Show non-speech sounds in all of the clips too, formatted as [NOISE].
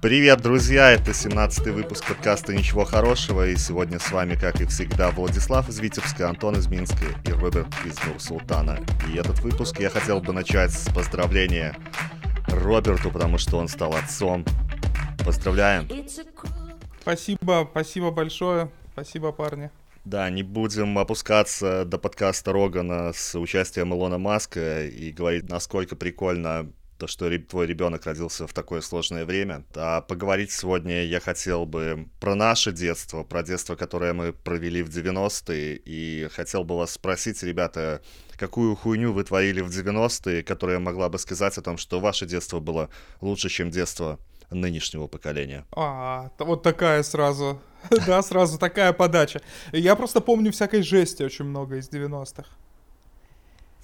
Привет, друзья! Это 17-й выпуск подкаста «Ничего хорошего», и сегодня с вами, как и всегда, Владислав из Витебска, Антон из Минска и Роберт из Нур-Султана. И этот выпуск я хотел бы начать с поздравления Роберту, потому что он стал отцом. Поздравляем! Спасибо, спасибо большое, спасибо, парни. Да, не будем опускаться до подкаста Рогана с участием Илона Маска и говорить, насколько прикольно то, что твой ребенок родился в такое сложное время. А поговорить сегодня я хотел бы про наше детство, про детство, которое мы провели в 90-е, и хотел бы вас спросить, ребята, какую хуйню вы творили в 90-е, которая могла бы сказать о том, что ваше детство было лучше, чем детство нынешнего поколения. А, вот такая сразу, [LAUGHS] да, сразу такая подача. Я просто помню всякой жести очень много из 90-х.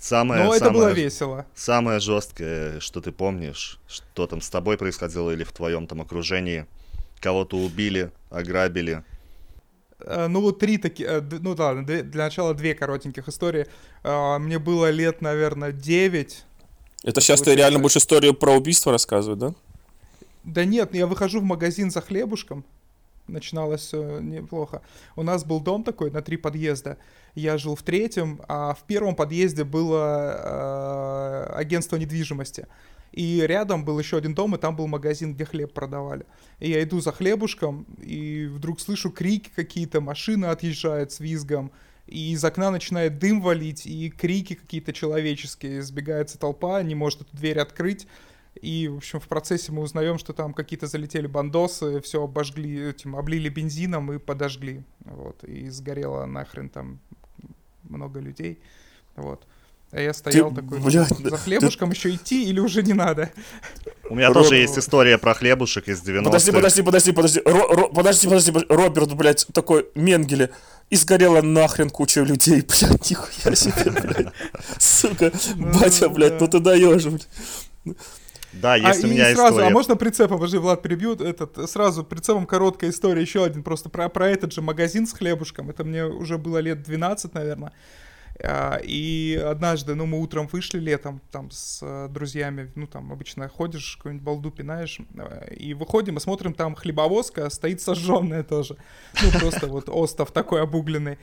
Самое, Но это самое, было весело. Самое жесткое, что ты помнишь, что там с тобой происходило или в твоем там окружении, кого-то убили, ограбили. Э, ну вот три такие, э, ну да, для начала две коротеньких истории. Э, мне было лет, наверное, девять. Это сейчас ты реально будешь историю про убийство рассказывать, да? Да нет, я выхожу в магазин за хлебушком, начиналось неплохо. У нас был дом такой на три подъезда. Я жил в третьем, а в первом подъезде было э, агентство недвижимости. И рядом был еще один дом, и там был магазин, где хлеб продавали. И я иду за хлебушком, и вдруг слышу крики какие-то, машины отъезжают с визгом, и из окна начинает дым валить, и крики какие-то человеческие. Сбегается толпа, не может эту дверь открыть. И, в общем, в процессе мы узнаем, что там какие-то залетели бандосы, все обожгли, этим, облили бензином и подожгли. Вот. И сгорело нахрен там много людей. Вот. А я стоял ты, такой, блядь, за хлебушком ты... еще идти или уже не надо? У меня Роб... тоже есть история про хлебушек из 90-х. Подожди, подожди, подожди, подожди. Ро, Ро, подожди, подожди, Роберт, блядь, такой Менгеле. И сгорела нахрен куча людей, [LAUGHS] блядь, нихуя себе, блядь. Сука, [LAUGHS] ну батя, блядь, ну ты даешь, блядь. Да, есть а, у меня сразу, история. А можно прицепом, подожди, Влад перебьет, этот, сразу прицепом короткая история, еще один, просто про, про этот же магазин с хлебушком, это мне уже было лет 12, наверное, а, и однажды, ну, мы утром вышли летом, там, с э, друзьями, ну, там, обычно ходишь, какую-нибудь балду пинаешь, э, и выходим и смотрим, там хлебовозка стоит сожженная тоже, ну, просто вот остов такой обугленный,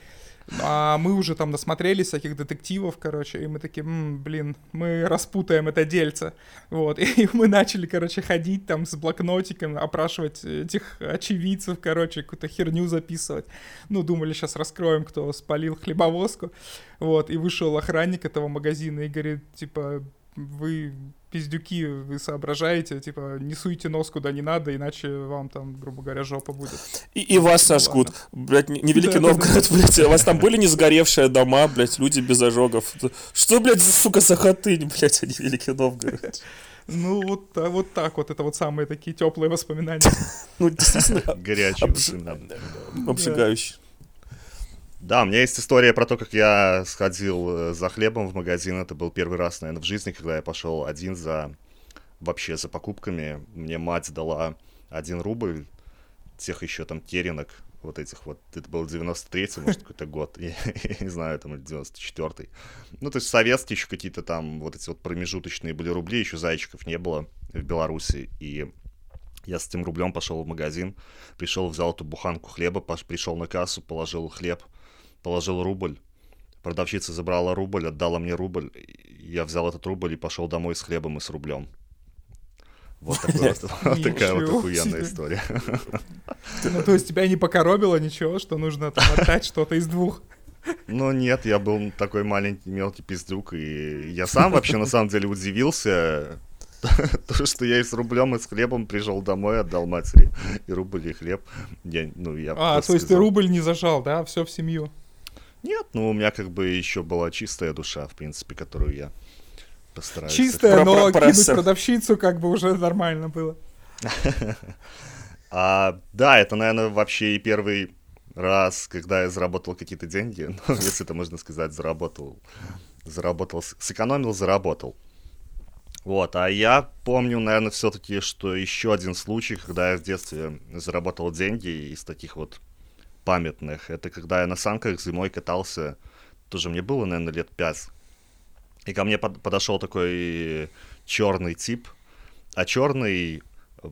а мы уже там насмотрелись всяких детективов, короче, и мы такие, М, блин, мы распутаем это дельце. Вот, [LAUGHS] и мы начали, короче, ходить там с блокнотиком, опрашивать этих очевидцев, короче, какую-то херню записывать. Ну, думали, сейчас раскроем, кто спалил хлебовозку. Вот, и вышел охранник этого магазина и говорит, типа, вы пиздюки, вы соображаете, типа, не суйте нос куда не надо, иначе вам там, грубо говоря, жопа будет. И, и вас ну, сожгут. Блядь, Невеликий Новгород, блядь, у вас там были не сгоревшие дома, блядь, люди без ожогов. Что, блядь, сука, за хатынь, блядь, а не Великий Новгород? Ну, вот, вот так вот, это вот самые такие теплые воспоминания. Ну, действительно. Горячие воспоминания. Обжигающие. Да, у меня есть история про то, как я сходил э, за хлебом в магазин. Это был первый раз, наверное, в жизни, когда я пошел один за вообще за покупками. Мне мать дала один рубль, тех еще там теренок, вот этих вот, это был 93-й, может, какой-то год, я, [LAUGHS] я не знаю, там, 94-й. Ну, то есть советские еще какие-то там вот эти вот промежуточные были рубли, еще зайчиков не было в Беларуси, и я с этим рублем пошел в магазин, пришел, взял эту буханку хлеба, пришел на кассу, положил хлеб, положил рубль. Продавщица забрала рубль, отдала мне рубль. Я взял этот рубль и пошел домой с хлебом и с рублем. Вот, [LAUGHS] такая вот охуенная история. Ну, то есть тебя не покоробило ничего, что нужно там отдать что-то из двух? Ну нет, я был такой маленький мелкий пиздюк, и я сам вообще на самом деле удивился, [LAUGHS] то, что я и с рублем, и с хлебом пришел домой, отдал матери и рубль, и хлеб. Я, ну, я а, то есть ты рубль не зажал, да, все в семью? Нет, ну у меня как бы еще была чистая душа, в принципе, которую я постараюсь... Чистая, но кинуть продавщицу как бы уже нормально было. [LAUGHS] А, да, это, наверное, вообще и первый раз, когда я заработал какие-то деньги, [LAUGHS] ну, если это можно сказать, заработал, заработал, сэкономил, заработал. Вот, а я помню, наверное, все-таки, что еще один случай, когда я в детстве заработал деньги из таких вот памятных, это когда я на санках зимой катался, тоже мне было, наверное, лет пять, и ко мне под, подошел такой черный тип, а черный,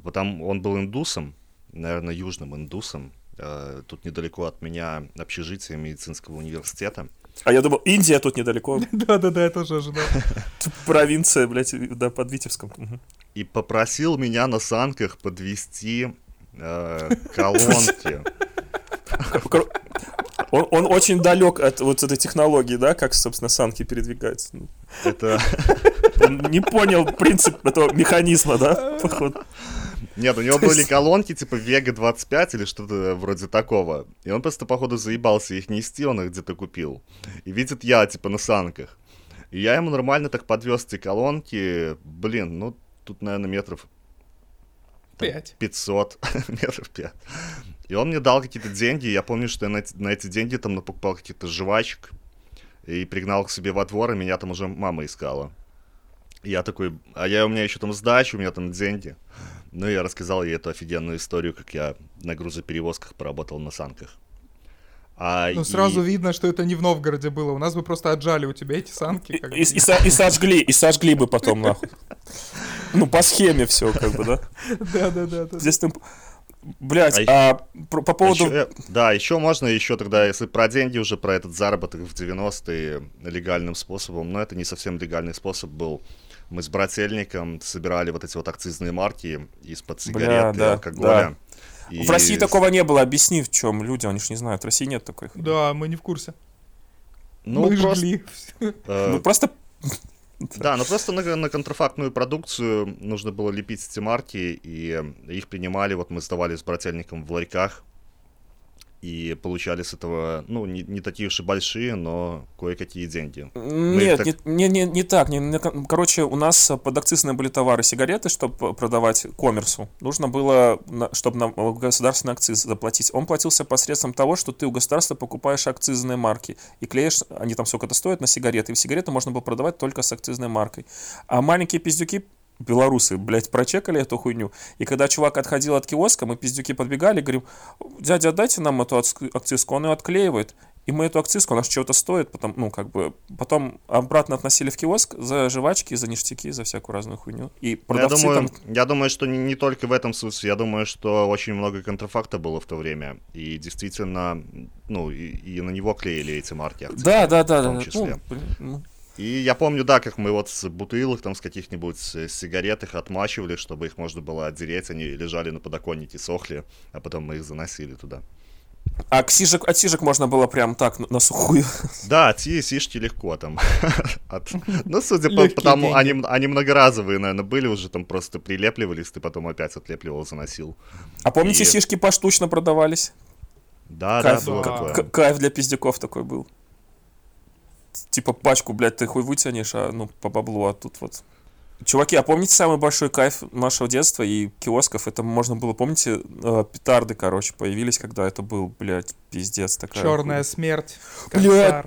потому он был индусом, наверное, южным индусом, э, тут недалеко от меня общежитие медицинского университета, а я думал, Индия тут недалеко. [LAUGHS] Да-да-да, я тоже ожидал. [LAUGHS] Провинция, блядь, да, под Витебском. И попросил меня на санках подвести э, колонки. [LAUGHS] Он, он очень далек от вот этой технологии, да, как, собственно, санки передвигаются. Это... Он не понял принцип этого механизма, да, походу. Нет, у него были колонки типа Vega 25 или что-то вроде такого. И он просто, походу, заебался их нести, он их где-то купил. И видит я, типа, на санках. И я ему нормально так подвез эти колонки. Блин, ну, тут, наверное, метров... 5. 500, [LAUGHS] метров 5. И он мне дал какие-то деньги. Я помню, что я на, на эти деньги там покупал каких-то жвачек. И пригнал к себе во двор, и меня там уже мама искала. И я такой, а я у меня еще там сдача, у меня там деньги. Ну, я рассказал ей эту офигенную историю, как я на грузоперевозках поработал на санках. А, ну, и... сразу видно, что это не в Новгороде было. У нас бы просто отжали у тебя эти санки. Как и, и, и, и сожгли, и сожгли бы потом, нахуй. Ну, по схеме все, как бы, да? [LAUGHS] Да-да-да. Здесь там... Блять, а, а по, по поводу... А еще, да, еще можно, еще тогда, если про деньги уже, про этот заработок в 90-е легальным способом, но это не совсем легальный способ был мы с брательником собирали вот эти вот акцизные марки из-под сигарет Бля, и да, алкоголя. Да. И... В России такого не было. Объясни, в чем люди, они же не знают. В России нет такой. Да, мы не в курсе. Ну, мы просто... жгли. Э, ну, просто... Да, но просто на, на контрафактную продукцию нужно было лепить эти марки, и их принимали, вот мы сдавали с брательником в ларьках, и получали с этого, ну, не, не такие уж и большие, но кое-какие деньги. Нет, так... не, не, не, так. Не, не, короче, у нас подакцизные были товары сигареты, чтобы продавать коммерсу. Нужно было, чтобы на государственный акциз заплатить. Он платился посредством того, что ты у государства покупаешь акцизные марки и клеишь, они там сколько-то стоят на сигареты, и сигареты можно было продавать только с акцизной маркой. А маленькие пиздюки белорусы, блядь, прочекали эту хуйню. И когда чувак отходил от киоска, мы пиздюки подбегали, говорим, дядя, дайте нам эту акцизку, он ее отклеивает. И мы эту акцизку, она чего-то стоит, потом, ну, как бы, потом обратно относили в киоск за жвачки, за ништяки, за всякую разную хуйню. И продавцы я думаю, там... я думаю, что не, не только в этом смысле, я думаю, что очень много контрафакта было в то время. И действительно, ну, и, и на него клеили эти марки акцизы. Да, да, да. В том числе. Ну, ну, и я помню, да, как мы вот с бутылок там с каких-нибудь сигарет их отмачивали, чтобы их можно было отдереть, они лежали на подоконнике, сохли, а потом мы их заносили туда. А к сижек, от сижек можно было прям так на, сухую? [LAUGHS] Да, ти сишки легко там. [LAUGHS] От, ну, судя по тому, они, они многоразовые, наверное, были уже там просто прилепливались, ты потом опять отлепливал, заносил. А помните, И... сишки поштучно продавались? Да, кайф, да, было такое. Кайф для пиздюков такой был типа пачку, блядь, ты хуй вытянешь, а ну по баблу, а тут вот. Чуваки, а помните самый большой кайф нашего детства и киосков? Это можно было, помните, э, петарды, короче, появились, когда это был, блядь, пиздец такая. Черная смерть. Блядь,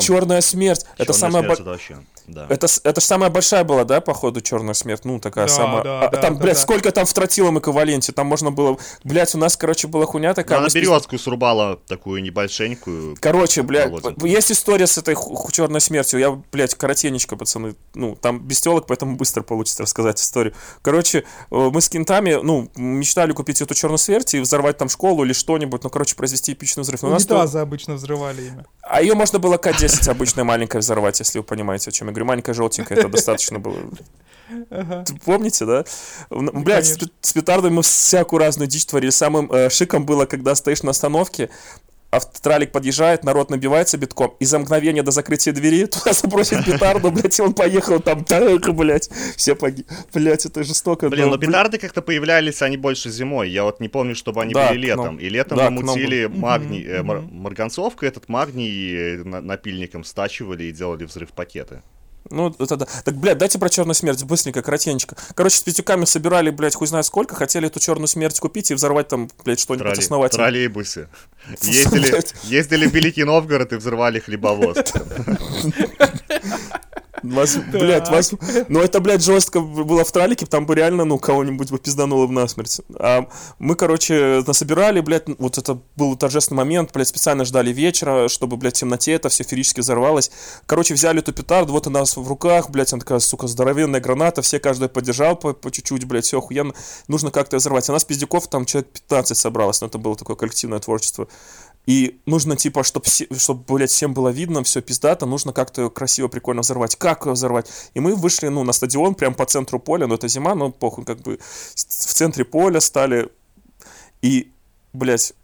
черная смерть. Черная это самая большая да. Это, это же самая большая была, да, походу, Черная смерть? Ну, такая да, самая. Да, а, да, там, да, блядь, да. сколько там в тротилом эквиваленте? Там можно было. Блядь, у нас, короче, была хуйня такая. Она березку срубала такую небольшенькую. Короче, блядь, есть история с этой черной смертью. Я, блядь, коротенечко, пацаны. Ну, там без телок, поэтому быстро получится рассказать историю. Короче, э, мы с кентами, ну, мечтали купить эту черную смерть и взорвать там школу или что-нибудь, ну, короче, произвести эпичный взрыв. Но Унитазы то... обычно взрывали ими. А ее можно было К-10 обычная маленькая взорвать, если вы понимаете, о чем я говорю. Маленькая желтенькая, это достаточно было. Помните, да? Блять, с, с петардами мы всякую разную дичь творили. Самым э, шиком было, когда стоишь на остановке, автотралик подъезжает, народ набивается битком, и за мгновение до закрытия двери туда [LAUGHS] забросит петарду, блядь, и он поехал там, [LAUGHS] так, блядь, все погиб. Блядь, это жестоко. Блин, но петарды как-то появлялись, они больше зимой. Я вот не помню, чтобы они да, были летом. И летом да, мы мутили нам... магний, э, мар- марганцовку, этот магний э, напильником стачивали и делали взрыв пакеты. Ну, это да. Так, блядь, дайте про черную смерть, быстренько, коротенечко. Короче, с пятюками собирали, блядь, хуй знает сколько, хотели эту черную смерть купить и взорвать там, блядь, что-нибудь Тролли, основательное. Троллейбусы. [LAUGHS] Ездили, ездили в Великий Новгород и взрывали хлебовоз. [LAUGHS] Вас, блядь, вас... Ну, это, блядь, жестко было в тралике, там бы реально, ну, кого-нибудь бы пиздануло в насмерть. А мы, короче, насобирали, блядь, вот это был торжественный момент, блядь, специально ждали вечера, чтобы, блядь, в темноте это все ферически взорвалось. Короче, взяли эту петарду, вот у нас в руках, блядь, она такая, сука, здоровенная граната, все каждый поддержал по, по чуть-чуть, блядь, все охуенно. Нужно как-то взорвать. А нас пиздюков там человек 15 собралось, но это было такое коллективное творчество. И нужно, типа, чтобы, чтобы блядь, всем было видно, все пиздато, нужно как-то красиво, прикольно взорвать. Как ее взорвать? И мы вышли, ну, на стадион, прям по центру поля, но это зима, но похуй, как бы в центре поля стали. И, блядь,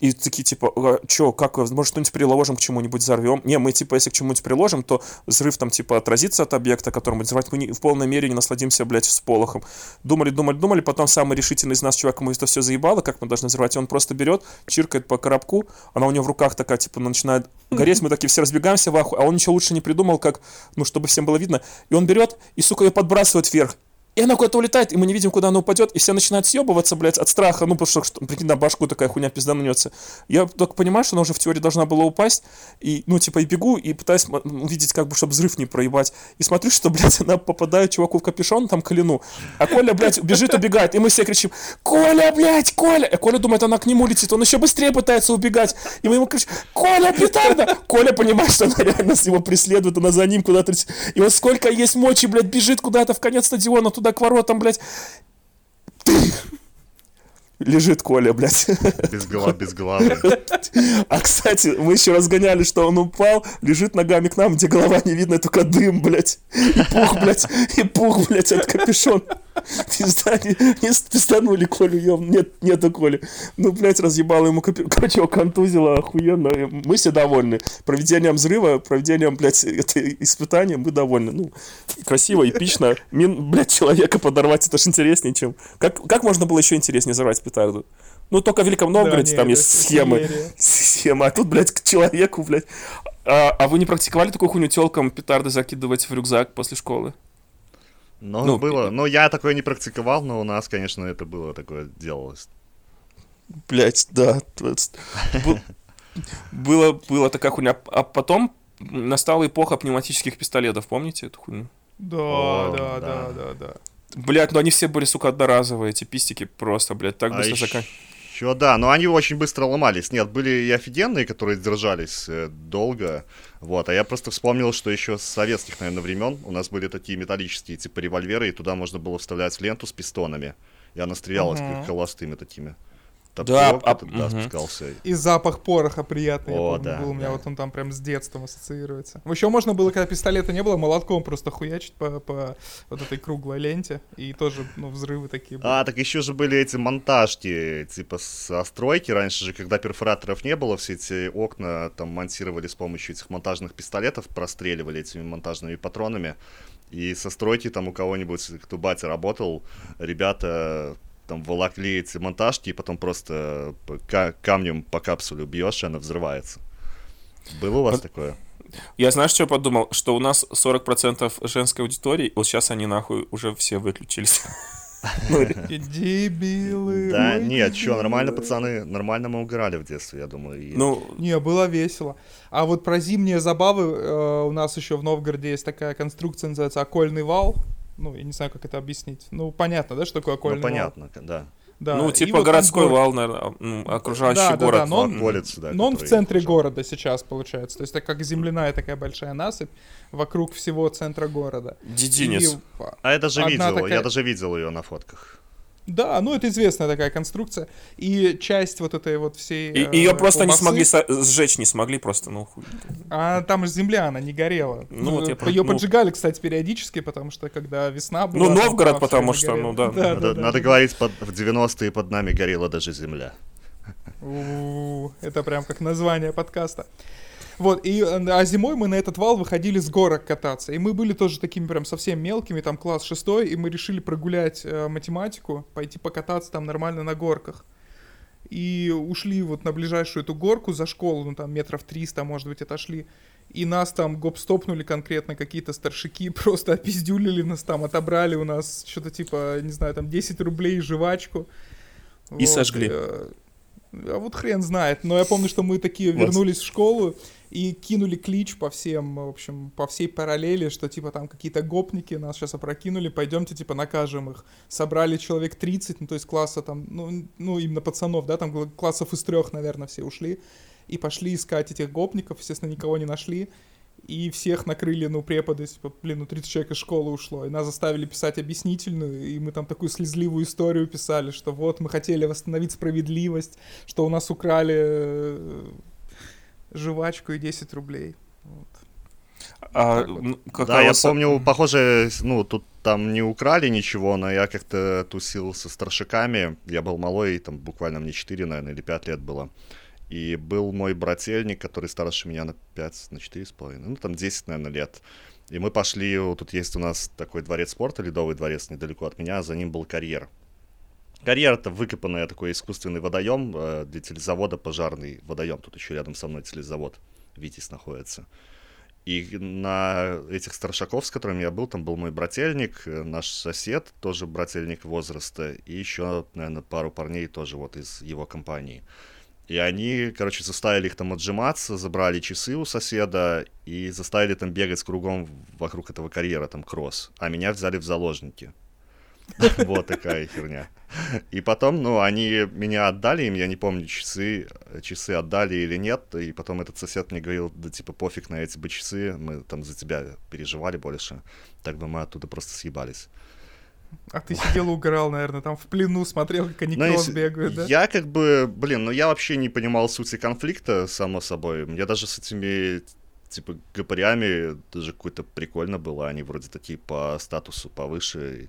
и такие, типа, «А, чё, как, может, что-нибудь приложим к чему-нибудь, взорвем? Не, мы, типа, если к чему-нибудь приложим, то взрыв там, типа, отразится от объекта, который мы взрывать, мы не, в полной мере не насладимся, блядь, с полохом. Думали, думали, думали, потом самый решительный из нас чувак, ему это все заебало, как мы должны взрывать, и он просто берет, чиркает по коробку, она у него в руках такая, типа, начинает гореть, мы такие все разбегаемся в аху, а он ничего лучше не придумал, как, ну, чтобы всем было видно, и он берет и, сука, ее подбрасывает вверх, и она куда-то улетает, и мы не видим, куда она упадет, и все начинают съебываться, блядь, от страха, ну, потому что, прикинь, на башку такая хуйня пизданется. Я только понимаю, что она уже в теории должна была упасть, и, ну, типа, и бегу, и пытаюсь увидеть, как бы, чтобы взрыв не проебать. И смотрю, что, [LAUGHS] блядь, она попадает чуваку в капюшон, там, колену, а Коля, блядь, бежит, убегает, и мы все кричим, Коля, блядь, Коля! И Коля думает, она к нему летит, он еще быстрее пытается убегать, и мы ему кричим, Коля, петарда! Коля понимает, что она реально его преследует, она за ним куда-то, и вот сколько есть мочи, блядь, бежит куда-то в конец стадиона, туда к воротам, блядь. Лежит Коля, блядь. Без головы, без головы. А, кстати, мы еще разгоняли, что он упал, лежит ногами к нам, где голова не видно, только дым, блядь. И пух, блядь, и пух, блядь, от капюшон. Пизда, не, не пизданули Колю, ем, нет, нету Коли. Ну, блядь, разъебало ему, короче, его контузило охуенно. Мы все довольны. Проведением взрыва, проведением, блядь, это испытания мы довольны. Ну, красиво, эпично. Мин, блядь, человека подорвать, это же интереснее, чем... Как, как можно было еще интереснее взорвать петарду? Ну, только в Великом Новгороде да, там нет, есть схемы. [LAUGHS] Схема. А тут, блядь, к человеку, блядь. А, а вы не практиковали такую хуйню телкам петарды закидывать в рюкзак после школы? Ну, ну было. Ну, я такое не практиковал, но у нас, конечно, это было такое делалось. Блять, да. [LAUGHS] Было, было такая хуйня. А потом настала эпоха пневматических пистолетов, помните эту хуйню? Да, да, да, да, да. Блять, ну они все были, сука, одноразовые, эти пистики просто, блядь, так быстро а заканчивались. Еще да, но они очень быстро ломались. Нет, были и офигенные, которые держались э, долго. Вот, а я просто вспомнил, что еще с советских, наверное, времен у нас были такие металлические типа револьверы, и туда можно было вставлять ленту с пистонами. И она стрелялась uh-huh. холостыми такими да, а, да, угу. спускался. И запах пороха приятный, О, я помню, да, был. У меня да. вот он там прям с детством ассоциируется. Еще можно было, когда пистолета не было, молотком просто хуячить по, по вот этой круглой ленте. И тоже, ну, взрывы такие были. А, так еще же были эти монтажки, типа со стройки. Раньше же, когда перфораторов не было, все эти окна там монтировали с помощью этих монтажных пистолетов, простреливали этими монтажными патронами. И со стройки там у кого-нибудь, кто батя работал, ребята там волокли эти монтажки, и потом просто камнем по капсуле бьешь, и она взрывается. Было у вас вот. такое? Я знаешь, что я подумал? Что у нас 40% женской аудитории, вот сейчас они нахуй уже все выключились. [LAUGHS] Ну, Дебилы. Да, нет, что, нормально, пацаны, нормально мы угорали в детстве, я думаю. Ну, не, было весело. А вот про зимние забавы э, у нас еще в Новгороде есть такая конструкция, называется окольный вал. Ну, я не знаю, как это объяснить. Ну, понятно, да, что такое окольный ну, понятно, вал? да. Да, ну, типа городской город... вал, наверное, ну, окружающий да, город. Да, да, но он, улицы, да, но он в центре окружал. города сейчас, получается. То есть это как земляная такая большая насыпь вокруг всего центра города. Дединец. И... А я даже видел, такая... я даже видел ее на фотках. Да, ну это известная такая конструкция. И часть вот этой вот всей... И, э, ее просто колбасы... не смогли сжечь, не смогли просто, ну хуй. А там же земля, она не горела. Ну, вот я Ее ну... поджигали, кстати, периодически, потому что когда весна была... Ну, Новгород, потому что, ну да. да, надо, да, надо да. говорить, под, в 90-е под нами горела даже земля. У-у-у, это прям как название подкаста. Вот, и, а зимой мы на этот вал выходили с горок кататься. И мы были тоже такими прям совсем мелкими, там класс шестой, и мы решили прогулять э, математику, пойти покататься там нормально на горках. И ушли вот на ближайшую эту горку за школу, ну там метров 300, может быть, отошли. И нас там гоп-стопнули конкретно какие-то старшики, [LAUGHS] просто опиздюлили нас там, отобрали у нас что-то типа, не знаю, там 10 рублей жвачку. И вот, сожгли. Э, А вот хрен знает. Но я помню, что мы такие вернулись в школу и кинули клич по всем, в общем, по всей параллели, что типа там какие-то гопники нас сейчас опрокинули, пойдемте типа накажем их. Собрали человек 30, ну то есть класса там, ну, ну именно пацанов, да, там классов из трех, наверное, все ушли. И пошли искать этих гопников, естественно, никого не нашли. И всех накрыли, ну, преподы, типа, блин, ну, 30 человек из школы ушло. И нас заставили писать объяснительную, и мы там такую слезливую историю писали, что вот мы хотели восстановить справедливость, что у нас украли э, жвачку и 10 рублей. Вот. А, вот. да, я помню, похоже, ну, тут там не украли ничего, но я как-то тусил со старшиками, я был малой, там буквально мне 4, наверное, или 5 лет было. И был мой брательник, который старше меня на 5, на 4,5, ну, там 10, наверное, лет. И мы пошли, вот тут есть у нас такой дворец спорта, ледовый дворец недалеко от меня, за ним был карьер. Карьер это выкопанный такой искусственный водоем э, для телезавода, пожарный водоем. Тут еще рядом со мной телезавод Витязь находится. И на этих старшаков, с которыми я был, там был мой брательник, э, наш сосед, тоже брательник возраста, и еще, наверное, пару парней тоже вот из его компании. И они, короче, заставили их там отжиматься, забрали часы у соседа и заставили там бегать кругом вокруг этого карьера, там кросс. А меня взяли в заложники. [LAUGHS] Вот такая херня. И потом, ну, они меня отдали им, я не помню, часы, часы отдали или нет. И потом этот сосед мне говорил, да типа пофиг на эти бы часы, мы там за тебя переживали больше. Так бы мы оттуда просто съебались. А ты сидел угорал, наверное, там в плену смотрел, как они ну, кросс бегают, да? Я как бы, блин, ну я вообще не понимал сути конфликта, само собой. Мне даже с этими, типа, гопарями даже какой-то прикольно было. Они вроде такие по статусу повыше.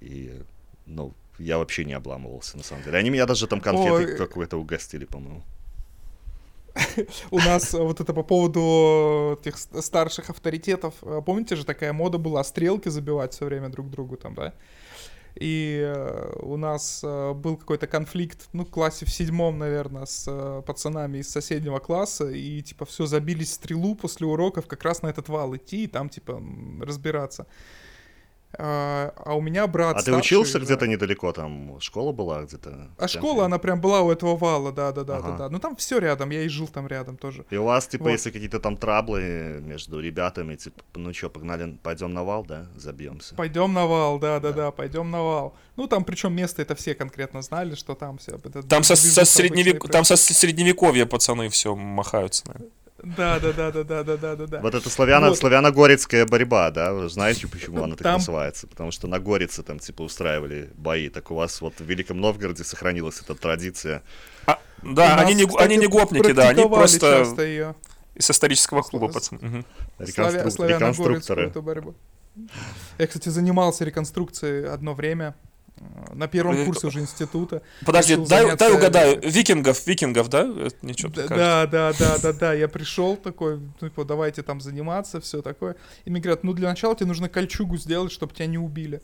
И, и ну, я вообще не обламывался, на самом деле. Они меня даже там конфеты какой-то угостили, по-моему. У нас вот это по поводу этих старших авторитетов. Э, помните же, такая мода была стрелки забивать все время друг другу там, да? И э, у нас э, был какой-то конфликт, ну, в классе в седьмом, наверное, с пацанами из соседнего класса, и, типа, все, забились стрелу после уроков как раз на этот вал идти и там, типа, разбираться. А, а у меня брат. А старший, ты учился да. где-то недалеко, там школа была где-то? А школа, она прям была у этого вала, да, да, да, ага. да, да. Ну там все рядом, я и жил там рядом тоже. И у вас, типа, вот. если какие-то там траблы между ребятами, типа, ну что, погнали, пойдем на вал, да, забьемся. Пойдем на вал, да, да, да, да пойдем на вал. Ну там, причем место это все конкретно знали, что там все. Это, там со, со средневек... там со средневековья пацаны все махаются, наверное. Да, да, да, да, да, да, да, да, да. Вот это славяно, вот. славяно-горецкая борьба, да? Вы знаете, почему она так там... называется? Потому что на Горице там, типа, устраивали бои. Так у вас вот в Великом Новгороде сохранилась эта традиция. А, да, они, не, кстати, они не гопники, да, они просто ее. из исторического клуба, пацаны. Угу. Реконстру... Реконструкторы. Я, кстати, занимался реконструкцией одно время. Э, на первом э, курсе уже института. Подожди, дай, заняться... дай угадаю. Викингов, викингов, да? Ничего да, да, да, да, да, да. Я пришел такой, ну, типа, давайте там заниматься, все такое. И мне говорят, ну, для начала тебе нужно кольчугу сделать, чтобы тебя не убили.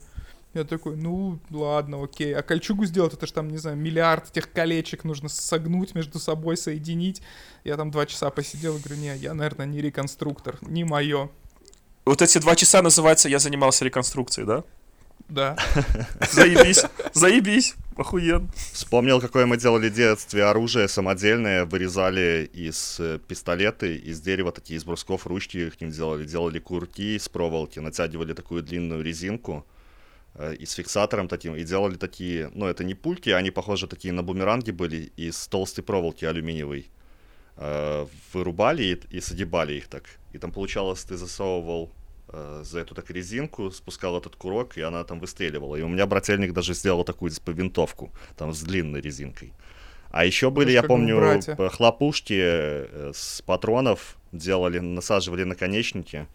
Я такой, ну, ладно, окей. А кольчугу сделать, это же там, не знаю, миллиард этих колечек нужно согнуть между собой, соединить. Я там два часа посидел и говорю, не, я, наверное, не реконструктор, не мое. Вот эти два часа называется «Я занимался реконструкцией», да? Да. [LAUGHS] Заебись, заебись, охуен. Вспомнил, какое мы делали в детстве оружие самодельное, вырезали из э, пистолеты, из дерева такие, из брусков ручки их ним делали, делали курки из проволоки, натягивали такую длинную резинку э, и с фиксатором таким, и делали такие, ну это не пульки, они похожи такие на бумеранги были, из толстой проволоки алюминиевой. Э, вырубали и, и согибали их так. И там получалось, ты засовывал за эту так резинку, спускал этот курок, и она там выстреливала. И у меня брательник даже сделал такую типа винтовку, там с длинной резинкой. А еще были, я помню, хлопушки э, с патронов делали, насаживали наконечники.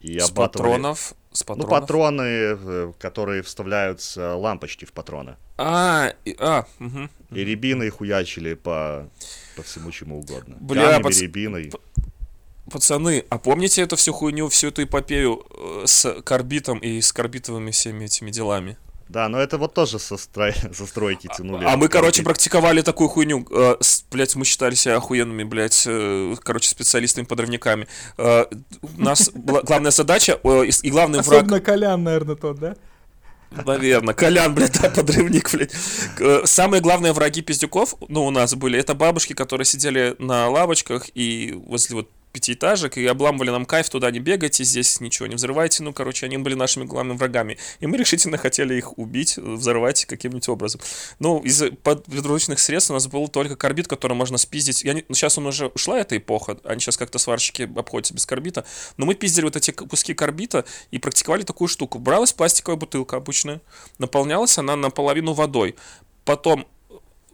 И с патронов? С ну, патронов? Ну, патроны, э, которые вставляются лампочки в патроны. А, и, а, угу. И рябины хуячили по, по всему чему угодно. Бля, Камнями, пац... рябиной пацаны, а помните эту всю хуйню, всю эту эпопею э, с карбитом и с карбитовыми всеми этими делами? Да, но это вот тоже со, строй... [LAUGHS] со стройки тянули. А, а мы, короче, практиковали такую хуйню. Э, с, блять, мы считали себя охуенными, блядь, э, короче, специалистами-подрывниками. Э, у нас [LAUGHS] была главная задача э, и, и главный Особенно враг... Колян, наверное, тот, да? Наверное. Колян, блядь, да, подрывник, блядь. Э, Самые главные враги пиздюков, ну, у нас были, это бабушки, которые сидели на лавочках и возле вот пятиэтажек и обламывали нам кайф, туда не бегайте, здесь ничего не взрывайте. Ну, короче, они были нашими главными врагами. И мы решительно хотели их убить, взорвать каким-нибудь образом. Ну, из подручных средств у нас был только карбид, который можно спиздить. Я не... Сейчас он уже ушла, эта эпоха, они сейчас как-то сварщики обходятся без карбита. Но мы пиздили вот эти куски карбита и практиковали такую штуку. Бралась пластиковая бутылка обычная, наполнялась она наполовину водой. Потом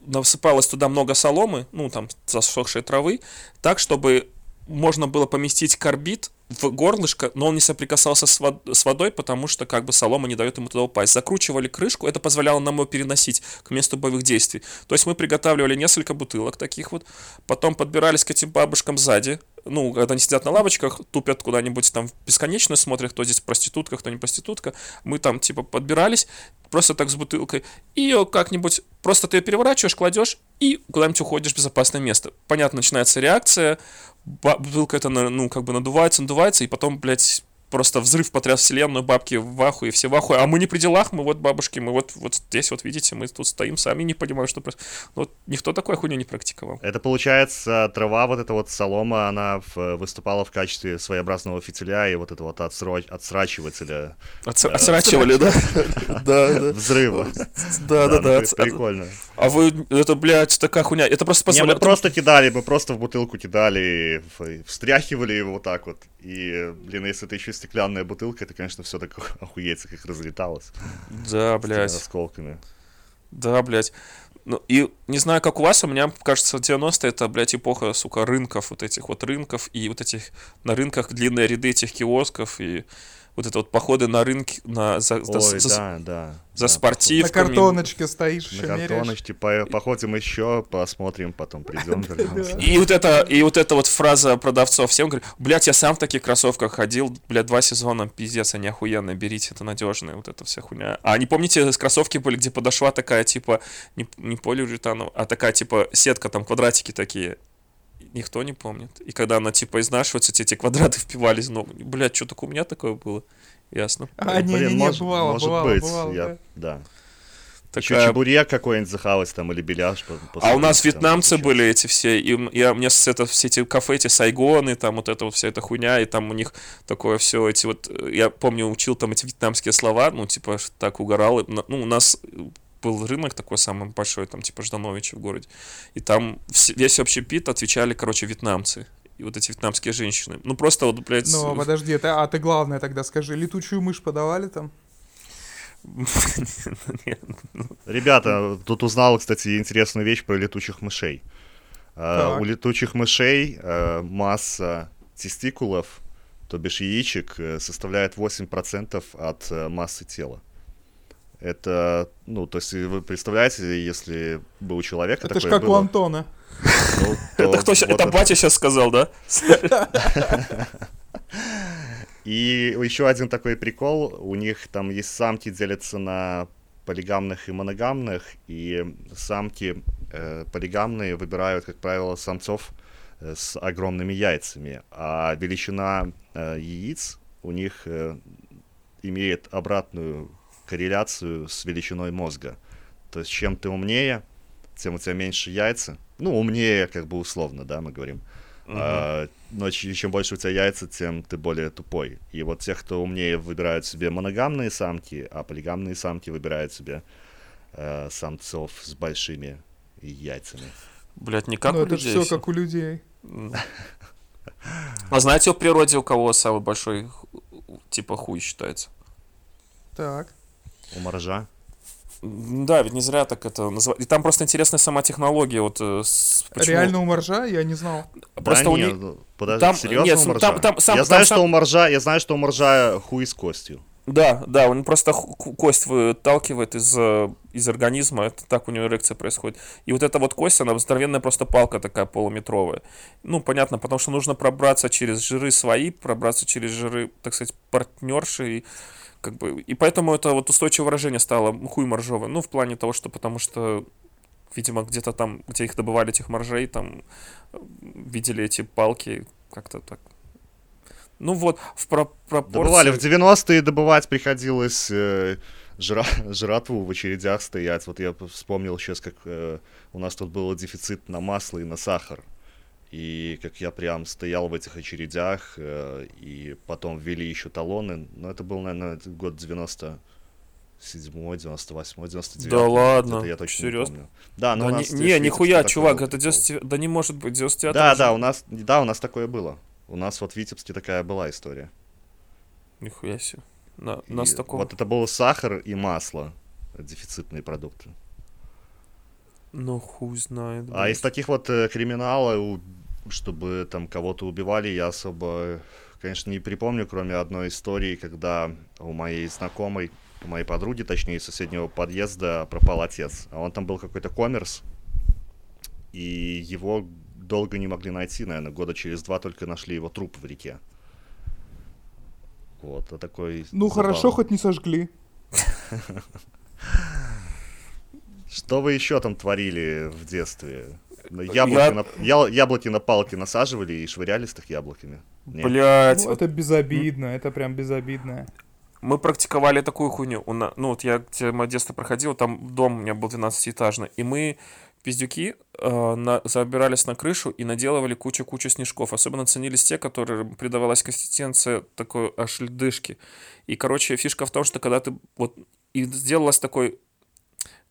насыпалось туда много соломы, ну, там, засохшей травы, так, чтобы можно было поместить карбид в горлышко, но он не соприкасался с, вод с водой, потому что как бы солома не дает ему туда упасть. Закручивали крышку, это позволяло нам его переносить к месту боевых действий. То есть мы приготавливали несколько бутылок таких вот, потом подбирались к этим бабушкам сзади, ну, когда они сидят на лавочках, тупят куда-нибудь там бесконечно, смотрят, кто здесь проститутка, кто не проститутка. Мы там, типа, подбирались, просто так с бутылкой, и ее как-нибудь, просто ты ее переворачиваешь, кладешь, и куда-нибудь уходишь в безопасное место. Понятно, начинается реакция, бутылка это, ну, как бы надувается, надувается, и потом, блядь, просто взрыв потряс вселенную, бабки в ахуе, все в ахуе, а мы не при делах, мы вот бабушки, мы вот, вот здесь вот, видите, мы тут стоим сами, не понимаем, что происходит. Вот никто такой хуйню не практиковал. Это получается трава, вот эта вот солома, она в, выступала в качестве своеобразного фитиля и вот этого вот отсро... отсрачивателя. Отс... Отсрачивали, [LAUGHS] да? Да. Взрыва. Да, да, да. Прикольно. А вы, это, блядь, такая хуйня, это просто позволяет... мы просто кидали, мы просто в бутылку кидали, встряхивали его вот так вот. И, блин, если это еще стеклянная бутылка, это, конечно, все так [LAUGHS] охуеется, как разлеталось. Да, блядь. С осколками. Да, блядь. Ну, и не знаю, как у вас, у меня кажется, 90-е это, блядь, эпоха, сука, рынков, вот этих вот рынков, и вот этих, на рынках длинные ряды этих киосков, и вот это вот походы на рынки, на, за, Ой, за, да, да, за да, спортивками. На картоночке стоишь, На картоночке, по, походим еще, посмотрим, потом придем, [LAUGHS] И вот это, и вот эта вот фраза продавцов, всем говорит, блядь, я сам в таких кроссовках ходил, блядь, два сезона, пиздец, они охуенные, берите, это надежные, вот эта вся хуйня. А не помните, с кроссовки были, где подошла такая, типа, не, не полиуретановая, а такая, типа, сетка, там, квадратики такие, никто не помнит. И когда она типа изнашивается, эти квадраты [LAUGHS] впивались в ногу. Блядь, что такое у меня такое было? Ясно. А, не, не, не, может, бывало, может бывало, быть, бывало, я, да. Такая... Еще чебурек какой-нибудь захавать там или беляш. А у нас вьетнамцы там, были эти все, и я, мне с это, все эти кафе, эти сайгоны, там вот это вот вся эта хуйня, и там у них такое все, эти вот, я помню, учил там эти вьетнамские слова, ну, типа, так угорал, ну, у нас был рынок такой самый большой, там типа Ждановича в городе, и там весь общий пит отвечали, короче, вьетнамцы. И вот эти вьетнамские женщины. Ну просто вот, блядь... Ну, подожди, это, а ты главное тогда скажи, летучую мышь подавали там? Ребята, тут узнал, кстати, интересную вещь про летучих мышей. Uh, у летучих мышей uh, масса тестикулов, то бишь яичек, э, составляет 8% от массы тела. Это, ну, то есть вы представляете, если бы у человека Это ж как было, у Антона. Ну, [LAUGHS] это кто вот Это батя сейчас сказал, да? [LAUGHS] И еще один такой прикол. У них там есть самки делятся на полигамных и моногамных, и самки э, полигамные выбирают, как правило, самцов э, с огромными яйцами, а величина э, яиц у них э, имеет обратную корреляцию с величиной мозга. То есть чем ты умнее, тем у тебя меньше яйца. Ну, умнее, как бы условно, да, мы говорим. Uh-huh. А, но чем больше у тебя яйца, тем ты более тупой. И вот тех, кто умнее, выбирают себе моногамные самки, а полигамные самки выбирают себе э, самцов с большими яйцами. Блять, не как ну, у это людей. все как у людей. А знаете в природе у кого самый большой типа хуй считается? Так. У моржа. Да, ведь не зря так это называют. И там просто интересная сама технология. Вот, э, с, Реально у моржа? Я не знал. Просто да у нет, них... подожди, там, серьезно нет, у моржа? Там, там, сам, я, там, знаю, сам... что у моржа, я знаю, что у моржа хуй с костью. Да, да, он просто кость выталкивает из, э, из организма, это так у него эрекция происходит. И вот эта вот кость, она здоровенная просто палка такая полуметровая. Ну, понятно, потому что нужно пробраться через жиры свои, пробраться через жиры, так сказать, партнерши и как бы, и поэтому это вот устойчивое выражение стало хуй моржовый. Ну, в плане того, что потому что, видимо, где-то там, где их добывали, этих моржей, там видели эти палки, как-то так. Ну вот, в про пропорции... Добывали в 90-е, добывать приходилось э, жра... жратву в очередях стоять. Вот я вспомнил сейчас, как э, у нас тут был дефицит на масло и на сахар. И как я прям стоял в этих очередях, э, и потом ввели еще талоны. Ну, это был, наверное, год 90 седьмой, девяносто восьмой, девяносто девятый. Да ладно, Это я точно серьезно? не помню. Да, но Да у не, нас не, здесь, нихуя, чувак, это было. 99... Да не может быть, 99 Да, да, у нас, да, у нас такое было. У нас вот в Витебске такая была история. Нихуя себе. На, И нас такого... Вот это был сахар и масло, дефицитные продукты. Ну, хуй знает. А блядь. из таких вот э, криминала, у- чтобы там кого-то убивали, я особо, конечно, не припомню, кроме одной истории, когда у моей знакомой, у моей подруги, точнее, из соседнего подъезда пропал отец. А он там был какой-то коммерс, и его долго не могли найти, наверное, года через два только нашли его труп в реке. Вот, а такой... Ну хорошо, забавный. хоть не сожгли. [LAUGHS] Что вы еще там творили в детстве? Я- Яблоки, на, я- яблоки на палки насаживали и швыряли с их яблоками? Нет? Блять, Ну, это безобидно, это прям безобидно. мы практиковали такую хуйню. Ну, вот я тема детства проходил, там дом у меня был 12-этажный, и мы, пиздюки, э, на- забирались на крышу и наделывали кучу-кучу снежков. Особенно ценились те, которые придавалась консистенция такой аж льдышки. И, короче, фишка в том, что когда ты вот... И сделалась такой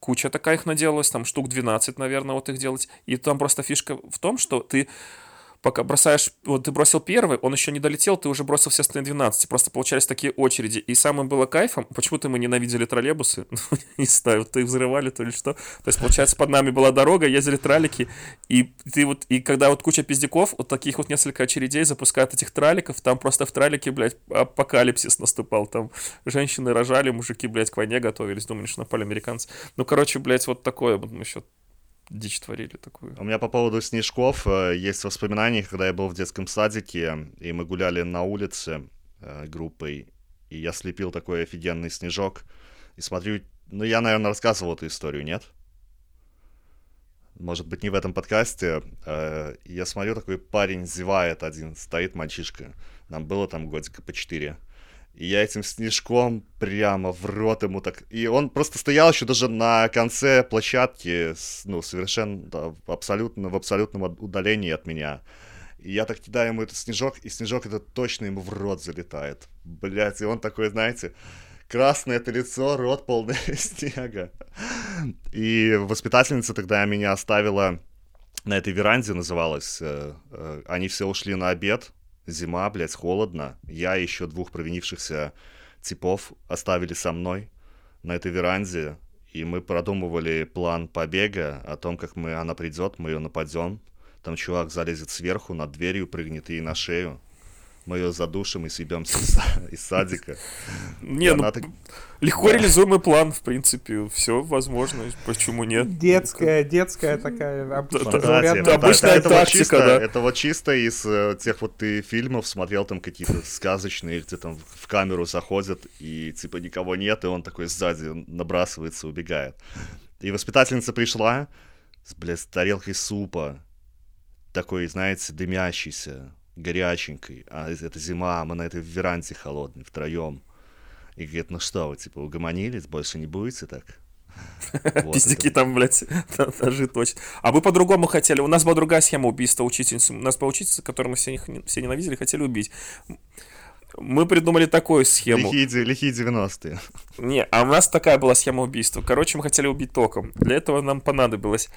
куча такая их наделалась, там штук 12, наверное, вот их делать. И там просто фишка в том, что ты пока бросаешь, вот ты бросил первый, он еще не долетел, ты уже бросил все остальные 12. Просто получались такие очереди. И самым было кайфом, почему-то мы ненавидели троллейбусы, [LAUGHS] Ну, не знаю, то взрывали, то или что. То есть, получается, под нами была дорога, ездили тралики, и ты вот, и когда вот куча пиздяков, вот таких вот несколько очередей запускают этих траликов, там просто в тралике, блядь, апокалипсис наступал, там женщины рожали, мужики, блядь, к войне готовились, думали, что напали американцы. Ну, короче, блядь, вот такое вот мы еще дичь творили такую. У меня по поводу снежков э, есть воспоминания, когда я был в детском садике, и мы гуляли на улице э, группой, и я слепил такой офигенный снежок, и смотрю, ну я, наверное, рассказывал эту историю, нет? Может быть, не в этом подкасте. Э, я смотрю, такой парень зевает один, стоит мальчишка. Нам было там годика по четыре. И я этим снежком прямо в рот ему так... И он просто стоял еще даже на конце площадки, ну, совершенно абсолютно, в абсолютном удалении от меня. И я так кидаю ему этот снежок, и снежок этот точно ему в рот залетает. Блять, и он такой, знаете, красное это лицо, рот полный [LAUGHS] снега. И воспитательница тогда меня оставила на этой веранде, называлась. э, э, Они все ушли на обед, зима, блядь, холодно. Я и еще двух провинившихся типов оставили со мной на этой веранде. И мы продумывали план побега о том, как мы, она придет, мы ее нападем. Там чувак залезет сверху, над дверью прыгнет ей на шею. Мы ее задушим и съебемся из, са- из садика. Не, ну, легко реализуемый план, в принципе, все возможно, почему нет? Детская, детская такая обычная тактика, чисто, да. Это вот чисто из э, тех вот ты фильмов смотрел там какие-то сказочные, где там в камеру заходят и типа никого нет, и он такой сзади набрасывается, убегает. И воспитательница пришла, с, блядь, с тарелкой супа, такой, знаете, дымящийся, горяченький. А это зима, мы на этой веранде холодной, втроем. И говорит, ну что, вы типа угомонились, больше не будете так? [LAUGHS] Это. там, блядь, [LAUGHS] ножи точно. А мы по-другому хотели. У нас была другая схема убийства учительницы. У нас была учительница, которую мы все, все ненавидели, хотели убить. Мы придумали такую схему. Лихие, лихие 90-е. [LAUGHS] Не, а у нас такая была схема убийства. Короче, мы хотели убить током. Для этого нам понадобилось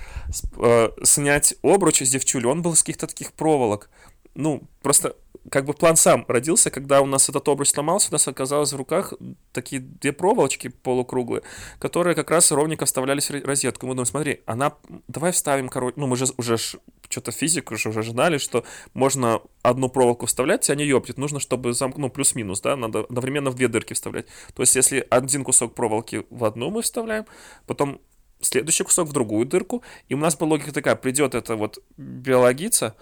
э, снять обруч с девчули. Он был из каких-то таких проволок. Ну, просто как бы план сам родился, когда у нас этот обруч сломался, у нас оказалось в руках такие две проволочки полукруглые, которые как раз ровненько вставлялись в розетку. Мы думаем, смотри, она, давай вставим, короче, ну мы же уже что-то физику уже, уже знали, что можно одну проволоку вставлять, тебя не ёбнет. Нужно, чтобы замк, ну, плюс-минус, да, надо одновременно в две дырки вставлять. То есть, если один кусок проволоки в одну мы вставляем, потом следующий кусок в другую дырку, и у нас была логика такая, придет эта вот биологица,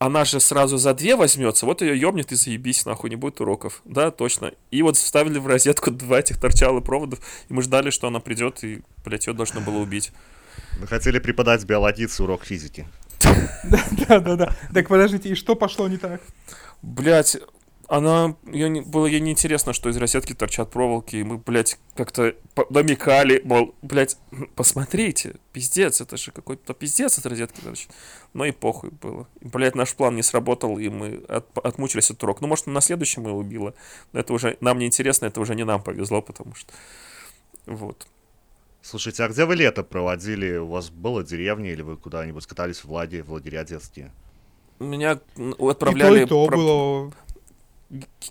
она же сразу за две возьмется, вот ее ёбнет и заебись, нахуй, не будет уроков. Да, точно. И вот вставили в розетку [LAUGHS] два этих торчалых проводов, и мы ждали, что она придет, и, блядь, ее должно было убить. Мы хотели преподать биологице урок физики. [LAUGHS] Да-да-да. Так подождите, и что пошло не так? Блять, Она, ее не, было ей неинтересно, что из розетки торчат проволоки, и мы, блядь, как-то намекали, мол, блядь, посмотрите, пиздец, это же какой-то пиздец от розетки торчит. Но и похуй было. И, блядь, наш план не сработал, и мы от, отмучились от урок. Ну, может, на следующем его убило. Но это уже нам не интересно, это уже не нам повезло, потому что... Вот. Слушайте, а где вы лето проводили? У вас была деревня или вы куда-нибудь катались в лагере, в лагеря детские? Меня отправляли... И то, и то про... было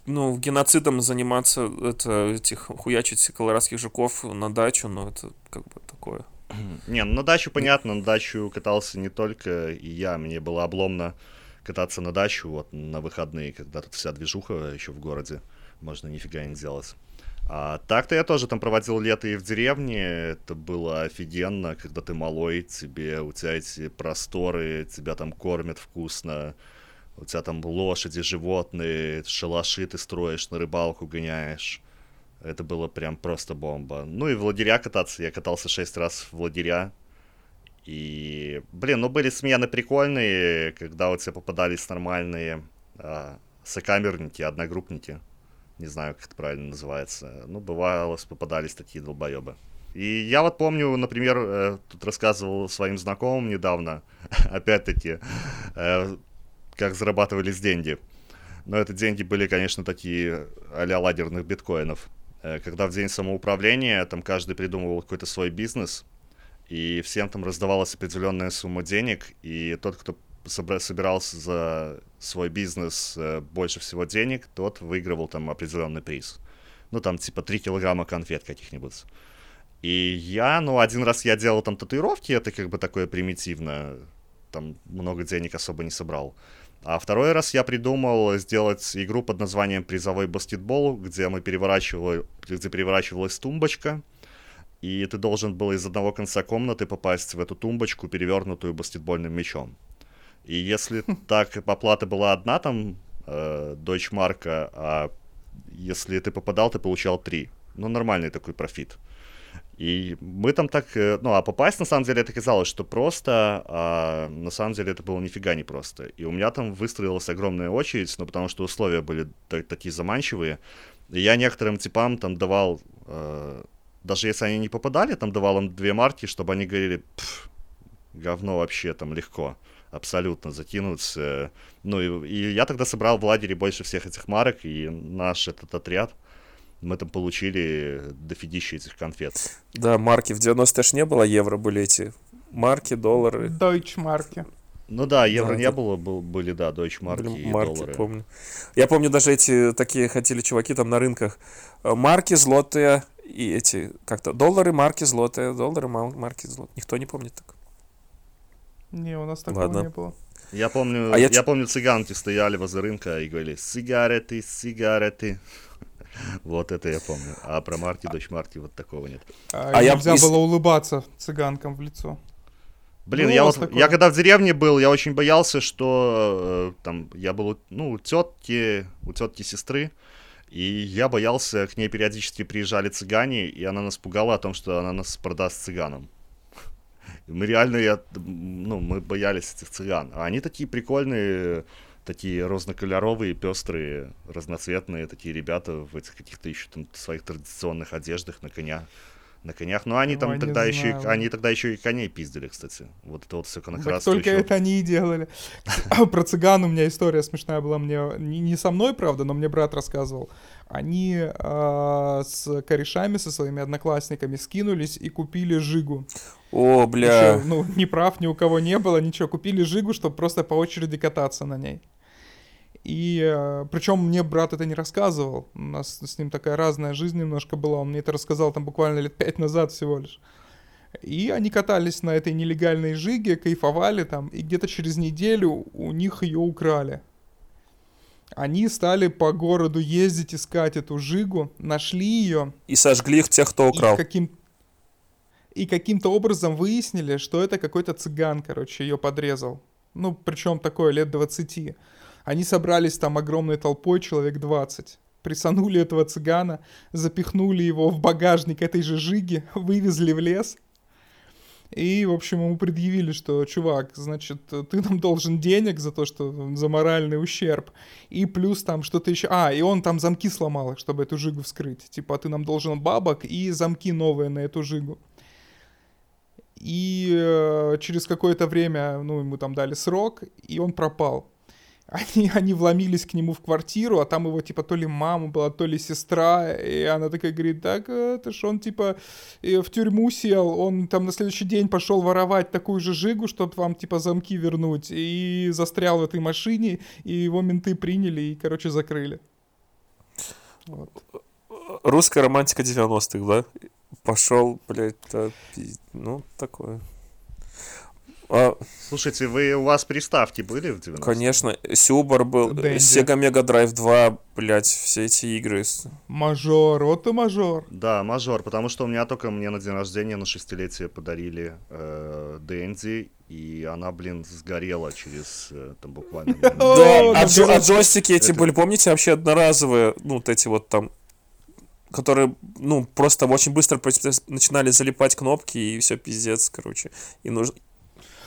ну, геноцидом заниматься, это, этих, хуячить колорадских жуков на дачу, но это как бы такое. [CLEARS THROAT] Не, ну на дачу понятно, на дачу катался не только и я, мне было обломно кататься на дачу вот на выходные, когда тут вся движуха еще в городе, можно нифига не делать. А так-то я тоже там проводил лето и в деревне, это было офигенно, когда ты малой, тебе, у тебя эти просторы, тебя там кормят вкусно, у тебя там лошади, животные, шалаши ты строишь, на рыбалку гоняешь. Это было прям просто бомба. Ну и в лагеря кататься. Я катался шесть раз в лагеря. И, блин, ну были смены прикольные, когда у тебя попадались нормальные а, сокамерники, одногруппники. Не знаю, как это правильно называется. Ну, бывало, попадались такие долбоебы. И я вот помню, например, э, тут рассказывал своим знакомым недавно, [LAUGHS] опять-таки, э, как зарабатывались деньги. Но это деньги были, конечно, такие а-ля лагерных биткоинов. Э, когда в день самоуправления там каждый придумывал какой-то свой бизнес, и всем там раздавалась определенная сумма денег, и тот, кто собирался за свой бизнес э, больше всего денег, тот выигрывал там определенный приз. Ну, там типа 3 килограмма конфет каких-нибудь. И я, ну, один раз я делал там татуировки, это как бы такое примитивно, там много денег особо не собрал. А второй раз я придумал сделать игру под названием «Призовой баскетбол», где мы переворачивали, где переворачивалась тумбочка, и ты должен был из одного конца комнаты попасть в эту тумбочку, перевернутую баскетбольным мячом. И если так оплата была одна, там, э, Deutsche Mark, а если ты попадал, ты получал три. Ну, нормальный такой профит. И мы там так, э, ну, а попасть, на самом деле, это казалось, что просто, а на самом деле это было нифига не просто. И у меня там выстроилась огромная очередь, ну, потому что условия были такие заманчивые. И я некоторым типам там давал, э, даже если они не попадали, там давал им две марки, чтобы они говорили, говно вообще там легко абсолютно закинуть. Ну, и, и я тогда собрал в лагере больше всех этих марок, и наш этот отряд, мы там получили дофигища этих конфет. Да, марки. В 90-е ж не было евро, были эти марки, доллары. Deutsche марки. Ну да, евро да, не это... было, был, были, да, Deutsche марки были и марки, доллары. помню. Я помню, даже эти такие ходили чуваки там на рынках. Э, марки, злотые и эти, как-то, доллары, марки, злотые, доллары, марки, злотые. Никто не помнит так. Не, у нас такого Ладно. не было. Я помню, а я, я помню, цыганки стояли возле рынка и говорили, сигареты, сигареты. Вот это я помню. А про Марти, дочь Марти, вот такого нет. А, а нельзя я... было улыбаться цыганкам в лицо. Блин, ну, я вот, такое. я когда в деревне был, я очень боялся, что э, там я был, ну, у тетки, у тетки сестры, и я боялся, к ней периодически приезжали цыгане, и она нас пугала о том, что она нас продаст цыганам. Мы реально, я, ну, мы боялись этих цыган. А они такие прикольные, такие разнокольоровые, пестрые, разноцветные такие ребята в этих каких-то еще там своих традиционных одеждах на конях. На конях. Но они там Ой, тогда еще, и, они тогда еще и коней пиздили, кстати. Вот это вот все конохратство. только еще. это они и делали. Про цыган у меня история смешная была. Мне не, не со мной, правда, но мне брат рассказывал. Они э, с корешами, со своими одноклассниками скинулись и купили жигу. О, бля. Еще, ну, ни прав ни у кого не было, ничего. Купили жигу, чтобы просто по очереди кататься на ней. И э, причем мне брат это не рассказывал. У нас с ним такая разная жизнь немножко была. Он мне это рассказал там буквально лет пять назад всего лишь. И они катались на этой нелегальной жиге, кайфовали там, и где-то через неделю у них ее украли. Они стали по городу ездить, искать эту жигу, нашли ее. И сожгли их тех, кто украл. И каким и каким-то образом выяснили, что это какой-то цыган, короче, ее подрезал. Ну, причем такое, лет 20. Они собрались там огромной толпой, человек 20. Присанули этого цыгана, запихнули его в багажник этой же жиги, [LAUGHS] вывезли в лес. И, в общем, ему предъявили, что, чувак, значит, ты нам должен денег за то, что за моральный ущерб. И плюс там что-то еще... А, и он там замки сломал, чтобы эту жигу вскрыть. Типа, ты нам должен бабок и замки новые на эту жигу. И э, через какое-то время, ну, ему там дали срок, и он пропал они, они вломились к нему в квартиру, а там его, типа, то ли мама была, то ли сестра, и она такая говорит, так, это ж он, типа, в тюрьму сел, он там на следующий день пошел воровать такую же жигу, чтобы вам, типа, замки вернуть, и застрял в этой машине, и его менты приняли и, короче, закрыли. Вот. Русская романтика 90-х, да? Пошел, блядь, ну, такое. А... Слушайте, вы, у вас приставки были в 90 Конечно, Сюбар был, Дэнди. Sega Mega Drive 2, блядь, все эти игры. Мажор, вот и мажор. Да, мажор, потому что у меня только мне на день рождения на шестилетие подарили э, Дэнди, и она, блин, сгорела через э, там буквально... [LAUGHS] Да, а, джо, а джойстики эти были, помните, вообще одноразовые, ну, вот эти вот там которые, ну, просто очень быстро начинали залипать кнопки, и все пиздец, короче. И нужно,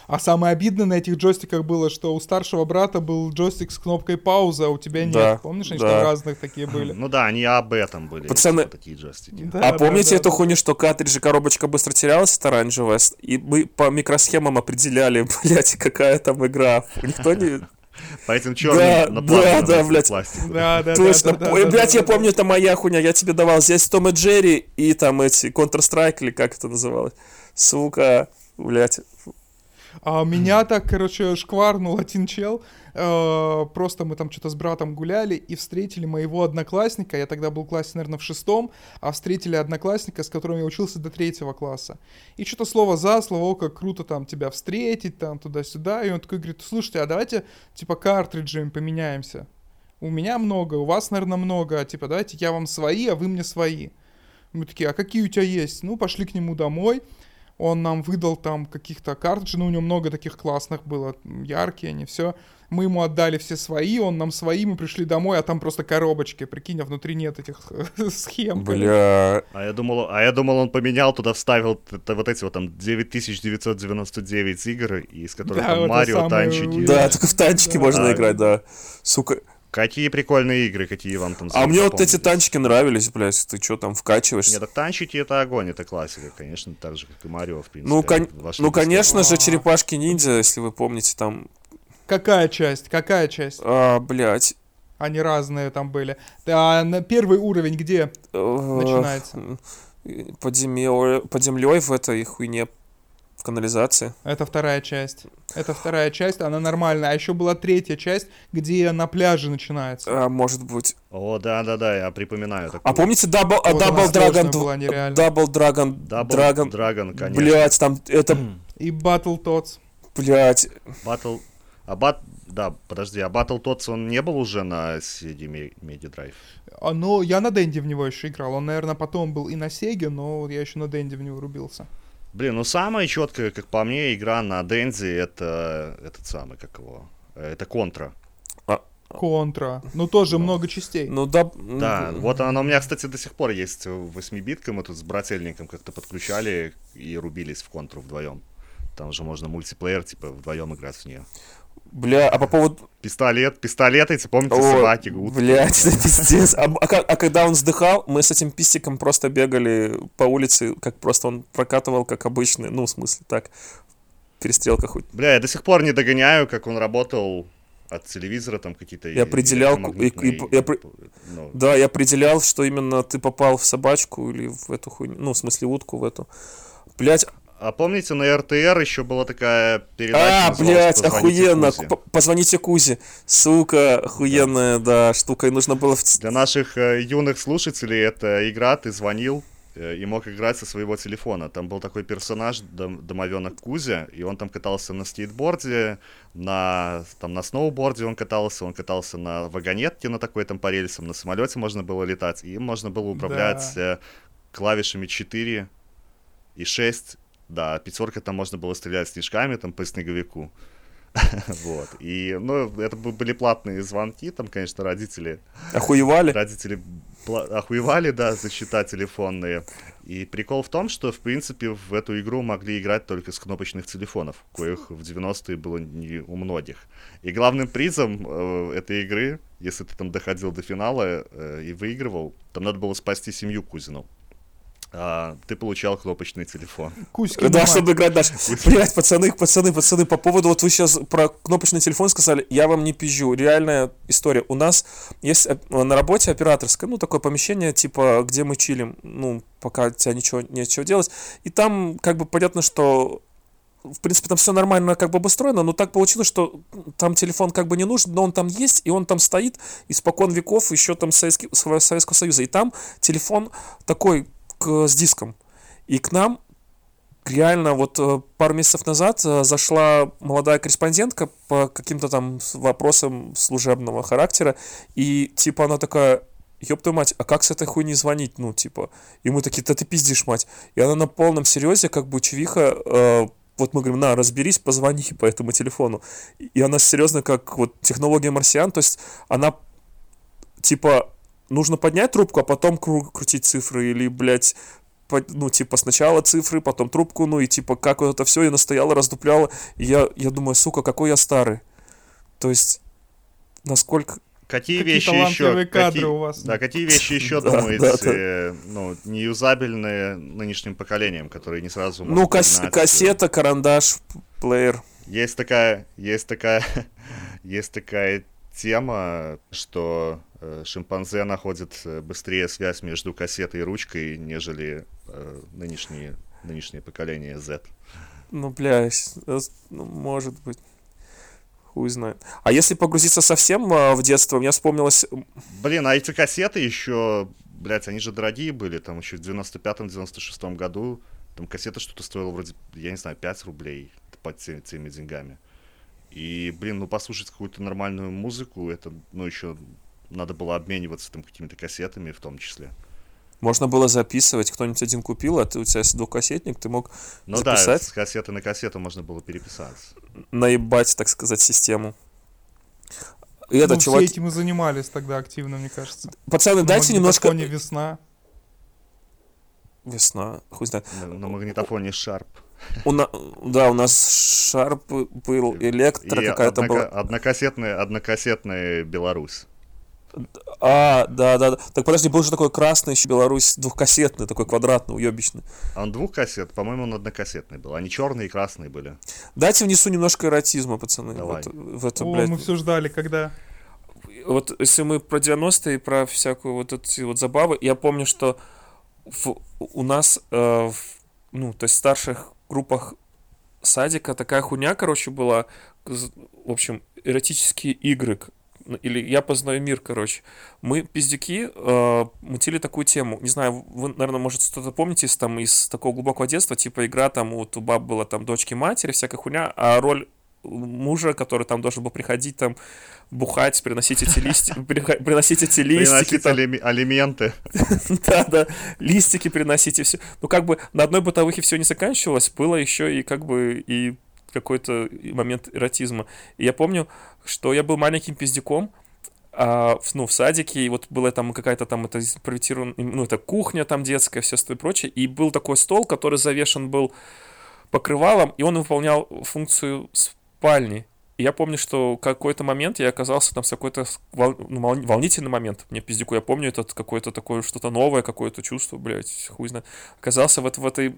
а самое обидное на этих джойстиках было, что у старшего брата был джойстик с кнопкой пауза, а у тебя нет. Да, Помнишь, они да. что разных такие были? Ну да, они об этом были. Пацаны, такие джойстики. Да, а да, помните да, эту да. хуйню, что картриджи коробочка быстро терялась, это оранжевая, и мы по микросхемам определяли, [LAUGHS] блядь, какая там игра. Никто не... [LAUGHS] По этим черным да, да, да, блядь. Да, да, Точно. Да, да, Ой, да, блядь, да, я да. помню, это моя хуйня. Я тебе давал здесь Том и Джерри и там эти Counter-Strike или как это называлось. Сука, блядь. А меня так, короче, шкварнул один чел. Э, просто мы там что-то с братом гуляли и встретили моего одноклассника. Я тогда был в классе, наверное, в шестом, а встретили одноклассника, с которым я учился до третьего класса. И что-то слово за слово, о, как круто там тебя встретить, там туда-сюда. И он такой говорит, слушайте, а давайте типа картриджами поменяемся. У меня много, у вас, наверное, много. А, типа, давайте я вам свои, а вы мне свои. Мы такие, а какие у тебя есть? Ну, пошли к нему домой он нам выдал там каких-то картриджей, ну, у него много таких классных было, яркие они, все. Мы ему отдали все свои, он нам свои, мы пришли домой, а там просто коробочки, прикинь, а внутри нет этих [LAUGHS] схем. Бля. А я думал, а я думал, он поменял туда, вставил это, вот эти вот там 9999 игр, из которых да, там Марио, танчики. Да, только в танчики да. можно а, играть, да. Сука, Какие прикольные игры, какие вам там А мне вот эти танчики нравились, блядь, ты что там вкачиваешься? Нет, так танчики это огонь, это классика, конечно, так же, как и Марио, в принципе. Ну, кон... ну конечно же, черепашки ниндзя, если вы помните, там... Какая часть? Какая часть? А, блядь. Они разные там были. А на первый уровень где начинается? Под землей, под землей в этой хуйне в канализации. Это вторая часть. Это вторая часть, она нормальная. А еще была третья часть, где на пляже начинается. А, может быть. О, да-да-да, я припоминаю. Такую. А помните Double, вот Double Dragon 2? Double Dragon... Double Dragon, Dragon конечно. Блять, там это... И Battle Tots. Блять. Battle... А бат... Да, подожди, а Battle Tots он не был уже на CD Media Drive? А, ну, я на Денде в него еще играл. Он, наверное, потом был и на Сеге, но я еще на Денде в него рубился. Блин, ну самая четкая, как по мне, игра на Дензи это этот самый, как его, это Контра. А, Контра. Ну, тоже ну, много частей. Ну, да. Да, вот она у меня, кстати, до сих пор есть в 8-битка. Мы тут с брательником как-то подключали и рубились в Контру вдвоем. Там же можно мультиплеер, типа, вдвоем играть в нее. Бля, а по поводу... Пистолет, пистолеты, эти, помните, О, собаки, утки. Блядь, [LAUGHS] это пиздец. А, а, а когда он вздыхал, мы с этим пистиком просто бегали по улице, как просто он прокатывал, как обычный, ну, в смысле, так, перестрелка хоть. Бля, я до сих пор не догоняю, как он работал от телевизора там какие-то... Я определял... И, и, я, ну... Да, я определял, что именно ты попал в собачку или в эту хуйню, ну, в смысле, утку в эту. Блять, а помните, на РТР еще была такая передача? А, блядь, охуенно. Кузе. Позвоните Кузе. Сука, охуенная, да. да, штука. И нужно было... Для наших э, юных слушателей это игра, ты звонил э, и мог играть со своего телефона. Там был такой персонаж, дом, домовенок Кузя, и он там катался на скейтборде, на, там, на сноуборде он катался, он катался на вагонетке на такой там по рельсам, на самолете можно было летать, и им можно было управлять да. Э, клавишами 4 и 6 да, пятерка там можно было стрелять снежками там по снеговику. [LAUGHS] Вот. И, ну, это были платные звонки, там, конечно, родители... Охуевали? Родители охуевали, да, за счета телефонные. И прикол в том, что, в принципе, в эту игру могли играть только с кнопочных телефонов, коих в 90-е было не у многих. И главным призом э, этой игры, если ты там доходил до финала э, и выигрывал, там надо было спасти семью Кузину а, ты получал кнопочный телефон. Кузьки да, чтобы играть дальше. Блять, пацаны, пацаны, пацаны, по поводу, вот вы сейчас про кнопочный телефон сказали, я вам не пизжу. Реальная история. У нас есть э, на работе операторское, ну, такое помещение, типа, где мы чилим, ну, пока у тебя ничего, нечего делать. И там, как бы, понятно, что в принципе, там все нормально как бы обустроено, но так получилось, что там телефон как бы не нужен, но он там есть, и он там стоит испокон веков еще там Советский, Советского Союза. И там телефон такой к, с диском. И к нам реально вот э, пару месяцев назад э, зашла молодая корреспондентка по каким-то там вопросам служебного характера, и типа она такая, ёб твою мать, а как с этой хуйней звонить, ну, типа, и мы такие, да ты пиздишь, мать, и она на полном серьезе, как бы, чувиха, э, вот мы говорим, на, разберись, позвони по этому телефону, и она серьезно, как вот технология марсиан, то есть она, типа, нужно поднять трубку, а потом кру- крутить цифры, или, блядь, по, ну, типа, сначала цифры, потом трубку, ну, и, типа, как вот это все, я настояла, раздупляла, и я, я думаю, сука, какой я старый. То есть, насколько... Какие, какие вещи еще? кадры какие, у вас. Да, какие вещи еще [LAUGHS] думаете, ну, неюзабельные нынешним поколением, которые не сразу Ну, кас- кассета, карандаш, плеер. Есть такая, [LAUGHS] есть такая, [LAUGHS] есть такая тема, что э, шимпанзе находит э, быстрее связь между кассетой и ручкой, нежели э, нынешние, нынешнее поколение Z. Ну, бля, ну, может быть. Хуй знает. А если погрузиться совсем э, в детство, мне вспомнилось... Блин, а эти кассеты еще, блядь, они же дорогие были, там еще в 95-96 году, там кассета что-то стоила вроде, я не знаю, 5 рублей под теми, теми деньгами. И, блин, ну послушать какую-то нормальную музыку, это, ну, еще надо было обмениваться там какими-то кассетами в том числе. Можно было записывать, кто-нибудь один купил, а ты у тебя двухкассетник, ты мог ну записать. да, с кассеты на кассету можно было переписаться. Наебать, так сказать, систему. И это, ну, чувак... все этим и занимались тогда активно, мне кажется. Пацаны, на дайте немножко... На весна. Весна, хуй знает. На, на магнитофоне Sharp. У на... Да, у нас Шарп был, Электро какая-то однока... была. Однокассетная, однокассетная Беларусь. А, да, да, да. Так подожди, был же такой красный еще Беларусь, двухкассетный, такой квадратный, уебищный. А он двухкассет, по-моему, он однокассетный был. Они черные и красные были. Дайте внесу немножко эротизма, пацаны. Давай. Вот, в это, О, блядь. мы все ждали, когда. Вот если мы про 90-е, про всякую вот эти вот забавы, я помню, что в, у нас, э, в, ну, то есть старших группах садика такая хуйня, короче, была. В общем, эротические игры. Или я познаю мир, короче. Мы, пиздюки, э, мутили такую тему. Не знаю, вы, наверное, может, что-то помните из, там, из такого глубокого детства, типа игра там, у баб была там дочки матери, всякая хуйня, а роль мужа, который там должен был приходить там бухать, приносить эти листики, [LAUGHS] приносить эти листики. Приносить алименты. [LAUGHS] Да, да, листики приносить и все. Ну, как бы на одной бытовухе все не заканчивалось, было еще и как бы и какой-то момент эротизма. И я помню, что я был маленьким пиздюком, а, ну, в садике, и вот была там какая-то там это проектирована, ну, это кухня там детская, все и прочее, и был такой стол, который завешен был покрывалом, и он выполнял функцию спальни. И я помню, что какой-то момент я оказался там с какой-то вол... ну, волнительный момент. Мне пиздюку, я помню этот какое-то такое что-то новое, какое-то чувство, блядь, хуй знает. Оказался в, в этой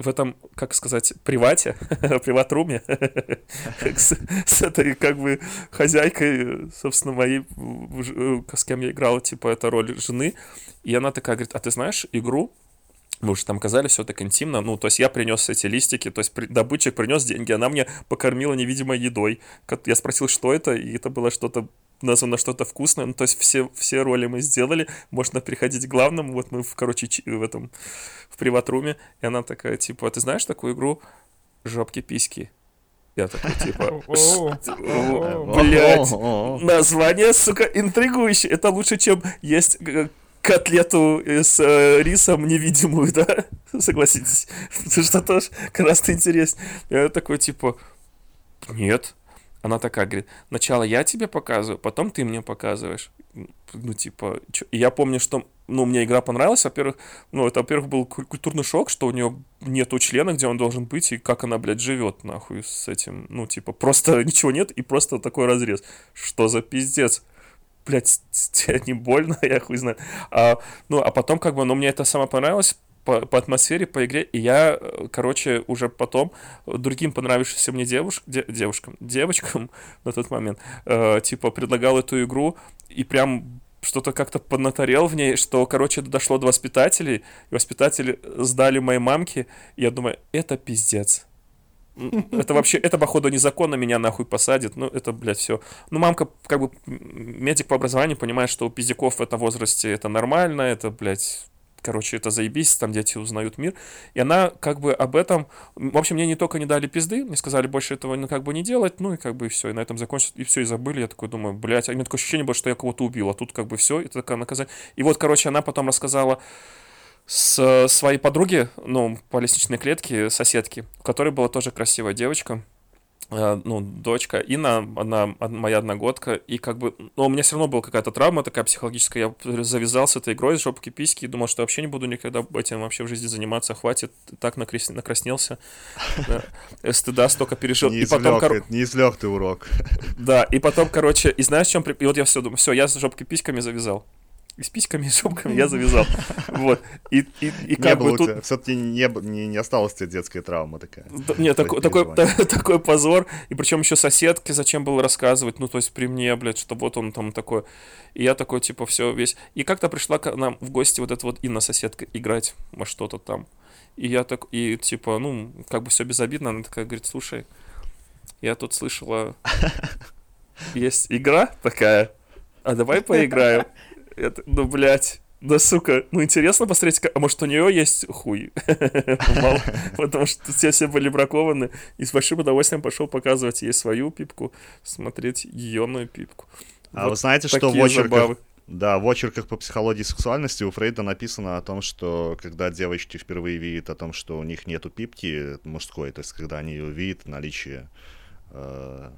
в этом, как сказать, привате, [LAUGHS] приват-руме [LAUGHS] с, с этой, как бы, хозяйкой, собственно, моей, с кем я играл, типа, это роль жены. И она такая говорит, а ты знаешь игру мы уже там казались все так интимно. Ну, то есть я принес эти листики, то есть при, добытчик принес деньги, она мне покормила невидимой едой. Я спросил, что это, и это было что-то названо что-то вкусное. Ну, то есть все, все роли мы сделали. Можно приходить к главному. Вот мы, в, короче, в этом, в приват-руме. И она такая, типа, а ты знаешь такую игру «Жопки-письки»? Я такой, типа, блядь, название, сука, интригующее. Это лучше, чем есть э, котлету с э, рисом невидимую, да? [LAUGHS] Согласитесь? [LAUGHS] Это что тоже гораздо интереснее. Я такой, типа, нет. Она такая говорит, сначала я тебе показываю, потом ты мне показываешь. Ну, типа, чё? и я помню, что, ну, мне игра понравилась, во-первых, ну, это, во-первых, был культурный шок, что у нее нету члена, где он должен быть, и как она, блядь, живет, нахуй, с этим, ну, типа, просто [LAUGHS] ничего нет, и просто такой разрез. Что за пиздец? Блядь, [LAUGHS] тебе не больно, [LAUGHS] я хуй знаю. А, ну, а потом, как бы, ну, мне это самое понравилось, по, по атмосфере, по игре. И я, э, короче, уже потом другим понравившимся мне девуш, де, девушкам, девочкам [LAUGHS] на тот момент, э, типа, предлагал эту игру, и прям что-то как-то поднаторел в ней, что, короче, дошло до воспитателей, и воспитатели сдали моей мамке, и я думаю, это пиздец. Это вообще, это, походу, незаконно меня нахуй посадит. Ну, это, блядь, все. Ну, мамка, как бы, медик по образованию, понимает, что у пиздяков в этом возрасте это нормально, это, блядь, короче, это заебись, там дети узнают мир. И она как бы об этом... В общем, мне не только не дали пизды, мне сказали больше этого ну, как бы не делать, ну и как бы все, и на этом закончилось, и все, и забыли. Я такой думаю, блядь, у меня такое ощущение было, что я кого-то убил, а тут как бы все, это такое наказание. И вот, короче, она потом рассказала с своей подруги, ну, по лестничной клетке, соседки, у которой была тоже красивая девочка, ну, дочка, Инна, она моя одногодка, и как бы, ну, у меня все равно была какая-то травма такая психологическая, я завязал с этой игрой, с жопки письки, и думал, что вообще не буду никогда этим вообще в жизни заниматься, хватит, так накрас... накраснелся, э, стыда столько пережил. Не извлек, извлек ты урок. Да, и потом, короче, и знаешь, чем, и вот я все думаю, все, я с жопкой письками завязал с письками, и с шопками я завязал. [LAUGHS] Вот. И, и, и как бы тут... Все-таки не, не, не осталась тебе детская травма такая. Нет, такой, такой, [LAUGHS] такой позор. И причем еще соседке зачем было рассказывать, ну, то есть при мне, блядь, что вот он там такой. И я такой, типа, все весь... И как-то пришла к нам в гости вот эта вот Инна соседка играть во что-то там. И я так, и типа, ну, как бы все безобидно. Она такая говорит, слушай, я тут слышала, [LAUGHS] есть игра такая, а давай поиграем. Это, ну, блядь. Да, сука, ну интересно посмотреть, а может у нее есть хуй? [LAUGHS] Потому что все все были бракованы. И с большим удовольствием пошел показывать ей свою пипку, смотреть ее пипку. А вы знаете, что в очерках... Да, в очерках по психологии сексуальности у Фрейда написано о том, что когда девочки впервые видят о том, что у них нету пипки мужской, то есть когда они увидят наличие э,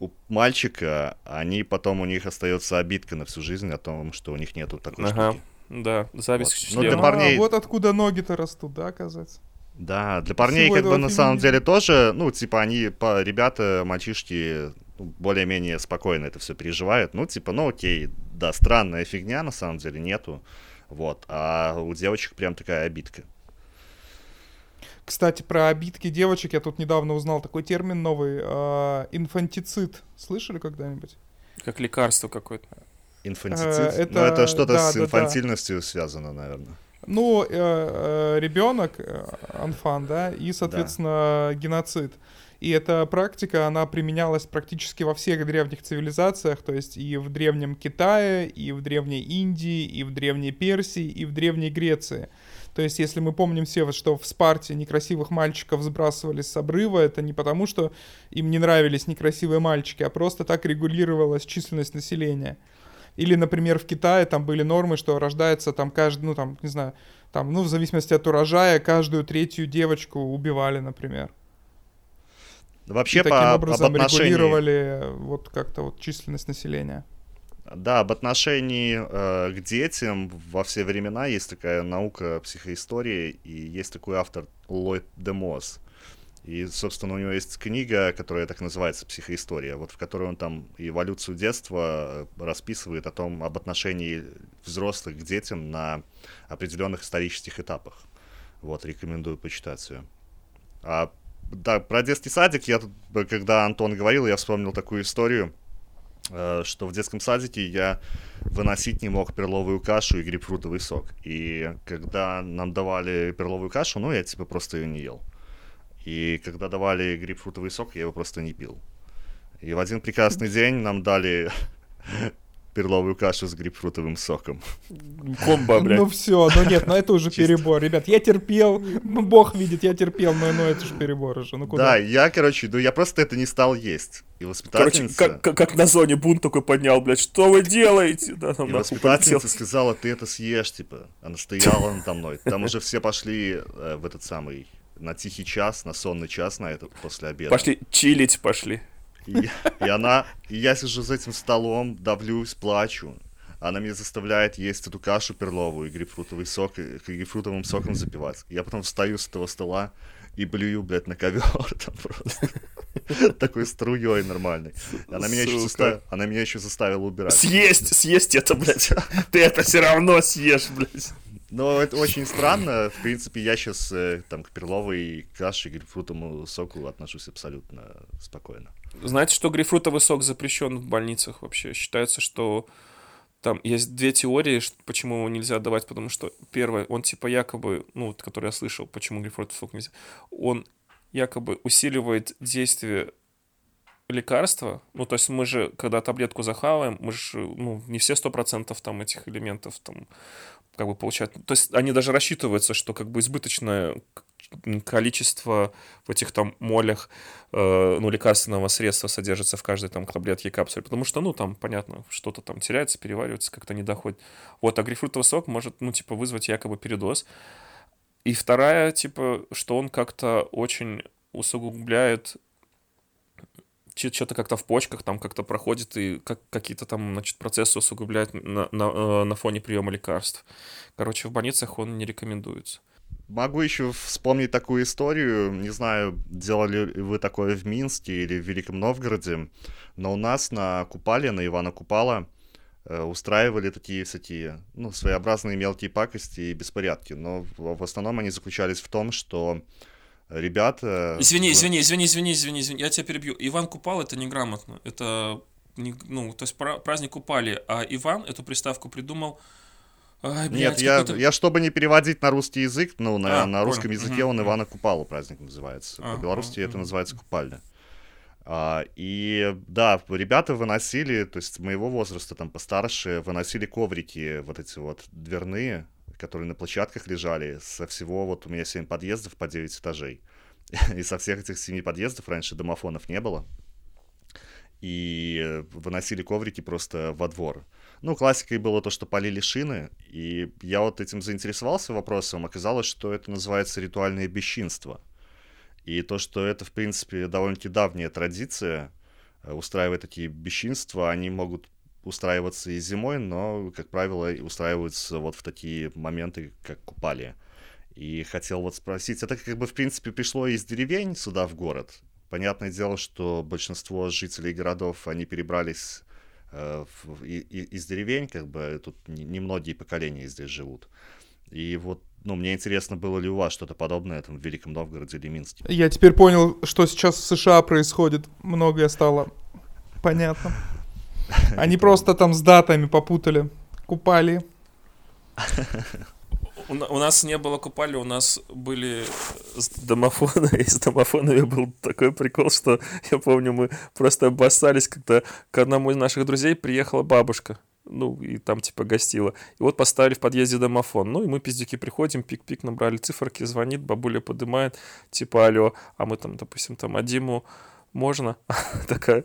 у мальчика, они потом у них остается обидка на всю жизнь о том, что у них нету такой ага. штуки. Да, зависть вот. Ну, для парней... А, вот откуда ноги-то растут, да, оказывается? Да, для парней Всего как бы на самом деле тоже, ну, типа они, по, ребята, мальчишки, ну, более-менее спокойно это все переживают. Ну, типа, ну окей, да, странная фигня на самом деле нету. Вот, а у девочек прям такая обидка. Кстати, про обидки девочек я тут недавно узнал такой термин новый. Э, инфантицид. Слышали когда-нибудь? Как лекарство какое-то. Инфантицид? Э, это, ну, это что-то да, с инфантильностью да. связано, наверное. Ну, э, э, ребенок, э, анфан, да, и, соответственно, да. геноцид. И эта практика, она применялась практически во всех древних цивилизациях, то есть и в древнем Китае, и в древней Индии, и в древней Персии, и в древней Греции. То есть, если мы помним все, что в Спарте некрасивых мальчиков сбрасывали с обрыва, это не потому, что им не нравились некрасивые мальчики, а просто так регулировалась численность населения. Или, например, в Китае там были нормы, что рождается там каждый, ну там, не знаю, там, ну в зависимости от урожая, каждую третью девочку убивали, например. Вообще И по, таким образом об отношении... регулировали вот как-то вот численность населения. Да, об отношении э, к детям во все времена есть такая наука психоистории, и есть такой автор Ллойд Демос. И, собственно, у него есть книга, которая так называется «Психоистория», вот в которой он там эволюцию детства э, расписывает о том, об отношении взрослых к детям на определенных исторических этапах. Вот, рекомендую почитать ее. А да, про детский садик, я тут, когда Антон говорил, я вспомнил такую историю, что в детском садике я выносить не мог перловую кашу и грейпфрутовый сок. И когда нам давали перловую кашу, ну, я типа просто ее не ел. И когда давали грейпфрутовый сок, я его просто не пил. И в один прекрасный день нам дали [LAUGHS] перловую кашу с грейпфрутовым соком. [LAUGHS] Комбо, блядь. Ну все, ну нет, ну это уже перебор. Ребят, я терпел, бог видит, я терпел, но, но это же перебор уже. Ну куда? Да, я, короче, ну я просто это не стал есть. И воспитательница... Короче, как, как на зоне бунт такой поднял, блядь, что вы делаете? Да, там, и воспитательница сказала, ты это съешь, типа. Она стояла надо мной. Там уже все пошли э, в этот самый, на тихий час, на сонный час на этот после обеда. Пошли чилить, пошли. И, и она, и я сижу за этим столом, давлюсь, плачу. Она меня заставляет есть эту кашу перловую и грейпфрутовый сок, и грейпфрутовым соком запивать. Я потом встаю с этого стола и блюю, блядь, на ковер там просто. [LAUGHS] Такой струей нормальной. Она меня, еще заставила, она меня еще заставила убирать. Съесть, съесть это, [LAUGHS] блядь. Ты это все равно съешь, блядь. Но это очень странно. В принципе, я сейчас э, там к перловой каше и грейпфрутовому соку отношусь абсолютно спокойно. Знаете, что грейпфрутовый сок запрещен в больницах вообще? Считается, что там есть две теории, почему его нельзя давать, потому что первое, он типа якобы, ну, вот, который я слышал, почему грейпфрутовый сок нельзя, он якобы усиливает действие лекарства, ну, то есть мы же, когда таблетку захаваем, мы же, ну, не все сто процентов там этих элементов там как бы получают. То есть они даже рассчитываются, что как бы избыточное количество в этих там молях э, ну, лекарственного средства содержится в каждой там таблетке капсуле, потому что, ну, там, понятно, что-то там теряется, переваривается, как-то не доходит. Вот, а грейпфрутовый сок может, ну, типа, вызвать якобы передоз. И вторая, типа, что он как-то очень усугубляет что-то как-то в почках там как-то проходит и как какие-то там, значит, процессы усугубляют на, на, э, на фоне приема лекарств. Короче, в больницах он не рекомендуется. Могу еще вспомнить такую историю. Не знаю, делали ли вы такое в Минске или в Великом Новгороде, но у нас на Купале, на Ивана Купала, э, устраивали такие всякие, ну, своеобразные мелкие пакости и беспорядки. Но в основном они заключались в том, что ребята... Извини, извини, извини, извини, извини, извини, я тебя перебью. Иван Купал это неграмотно. Это, не, ну, то есть праздник Купали, а Иван эту приставку придумал Ай, блядь, Нет, я, я, чтобы не переводить на русский язык, ну, на, а, на русском понял. языке угу. он Ивана Купала праздник называется. А, По-белорусски а, это называется Купальня. А, и да, ребята выносили, то есть моего возраста, там постарше, выносили коврики вот эти вот дверные, которые на площадках лежали, со всего, вот у меня 7 подъездов по 9 этажей. [LAUGHS] И со всех этих 7 подъездов раньше домофонов не было. И выносили коврики просто во двор. Ну, классикой было то, что полили шины, и я вот этим заинтересовался вопросом, оказалось, что это называется ритуальное бесчинство. И то, что это, в принципе, довольно-таки давняя традиция, э, устраивать такие бесчинства, они могут устраиваться и зимой, но, как правило, устраиваются вот в такие моменты, как купали. И хотел вот спросить, это как бы, в принципе, пришло из деревень сюда в город? Понятное дело, что большинство жителей городов, они перебрались из деревень, как бы тут немногие не поколения здесь живут. И вот, ну, мне интересно, было ли у вас что-то подобное там в Великом Новгороде или Минске? Я теперь понял, что сейчас в США происходит. Многое стало понятно. [LAUGHS] Они просто там с датами попутали. Купали. [LAUGHS] У, нас не было купали, у нас были домофоны, [LAUGHS] и с домофонами был такой прикол, что я помню, мы просто обоссались, когда к одному из наших друзей приехала бабушка, ну, и там типа гостила. И вот поставили в подъезде домофон. Ну, и мы, пиздюки, приходим, пик-пик, набрали циферки, звонит, бабуля поднимает, типа, алло, а мы там, допустим, там, а Диму можно? [LAUGHS] Такая,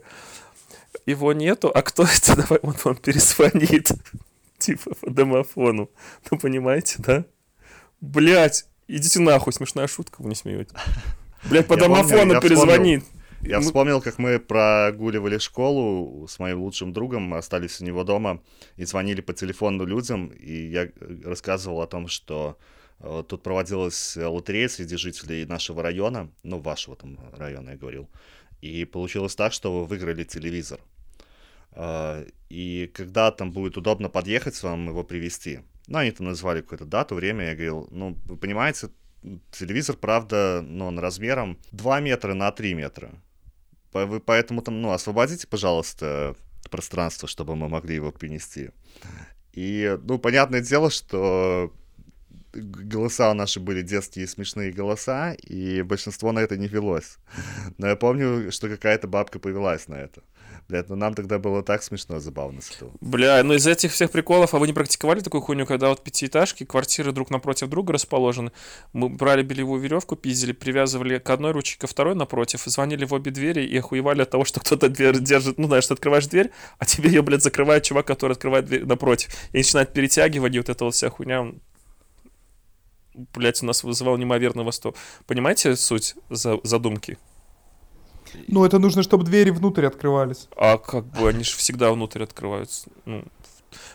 его нету, а кто это? [LAUGHS] Давай он вам перезвонит. Типа по домофону. Ну, понимаете, да? Блять, идите нахуй, смешная шутка, вы не смеете. Блять, по домофону перезвонит. Я вспомнил, как мы прогуливали школу с моим лучшим другом, мы остались у него дома и звонили по телефону людям, и я рассказывал о том, что э, тут проводилась лотерея среди жителей нашего района, ну, вашего там района, я говорил, и получилось так, что вы выиграли телевизор. А, и когда там будет удобно подъехать вам его привезти. Ну, они там назвали какую-то дату, время, я говорил, ну, вы понимаете, телевизор, правда, ну, он размером 2 метра на 3 метра. Вы поэтому там, ну, освободите, пожалуйста, пространство, чтобы мы могли его принести. И, ну, понятное дело, что голоса наши были детские смешные голоса, и большинство на это не велось. [LAUGHS] Но я помню, что какая-то бабка повелась на это. Блядь, ну нам тогда было так смешно, забавно с этого. Бля, ну из этих всех приколов, а вы не практиковали такую хуйню, когда вот пятиэтажки, квартиры друг напротив друга расположены, мы брали белевую веревку, пиздили, привязывали к одной ручке, ко второй напротив, звонили в обе двери и охуевали от того, что кто-то дверь держит, ну знаешь, ты открываешь дверь, а тебе ее, блядь, закрывает чувак, который открывает дверь напротив, и начинает и вот эта вот вся хуйня, блядь, у нас вызывал неимоверный восторг. Понимаете суть за задумки? Ну, это нужно, чтобы двери внутрь открывались. А как бы они же всегда внутрь открываются. Ну,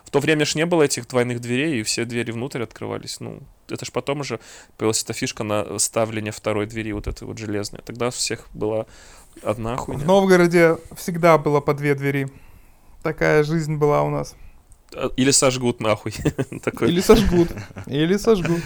в то время ж не было этих двойных дверей, и все двери внутрь открывались. Ну, это ж потом уже появилась эта фишка на ставление второй двери, вот этой вот железной. Тогда у всех была одна хуйня. В Новгороде всегда было по две двери. Такая жизнь была у нас. А, Или сожгут нахуй. [LAUGHS] Или сожгут. Или сожгут.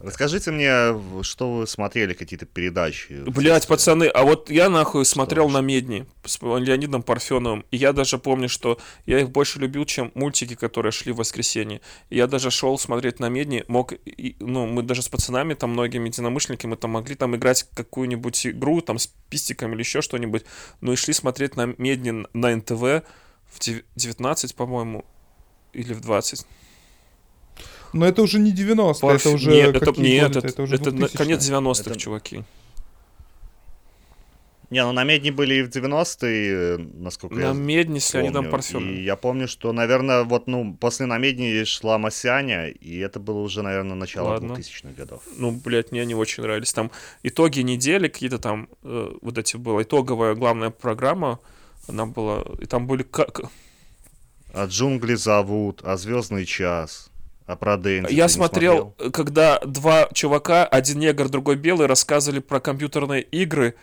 Расскажите мне, что вы смотрели, какие-то передачи? Блять, пацаны, а вот я нахуй смотрел на Медни с Леонидом Парфеновым, и я даже помню, что я их больше любил, чем мультики, которые шли в воскресенье. И я даже шел смотреть на Медни, мог, и- ну, мы даже с пацанами, там, многими единомышленниками, там, могли там играть какую-нибудь игру, там, с пистиками или еще что-нибудь, ну, и шли смотреть на Медни на НТВ в дев- 19, по-моему, или в 20. Но это уже не 90 Парф- это уже нет, это, нет, годы-то? это, уже это на- 2000-е. конец 90-х, Это- чуваки. Не, ну на Медне были и в 90-е, э, насколько На я Медни с Леонидом помню. Парфеновым. И я помню, что, наверное, вот, ну, после на Медне шла Масяня, и это было уже, наверное, начало Ладно. 2000-х годов. ну, блядь, мне не очень нравились. Там итоги недели, какие-то там, э, вот эти была итоговая главная программа, она была, и там были как... А джунгли зовут, а звездный час, а про Дэнди Я ты не смотрел, э, когда два чувака, один негр, другой белый, рассказывали про компьютерные игры,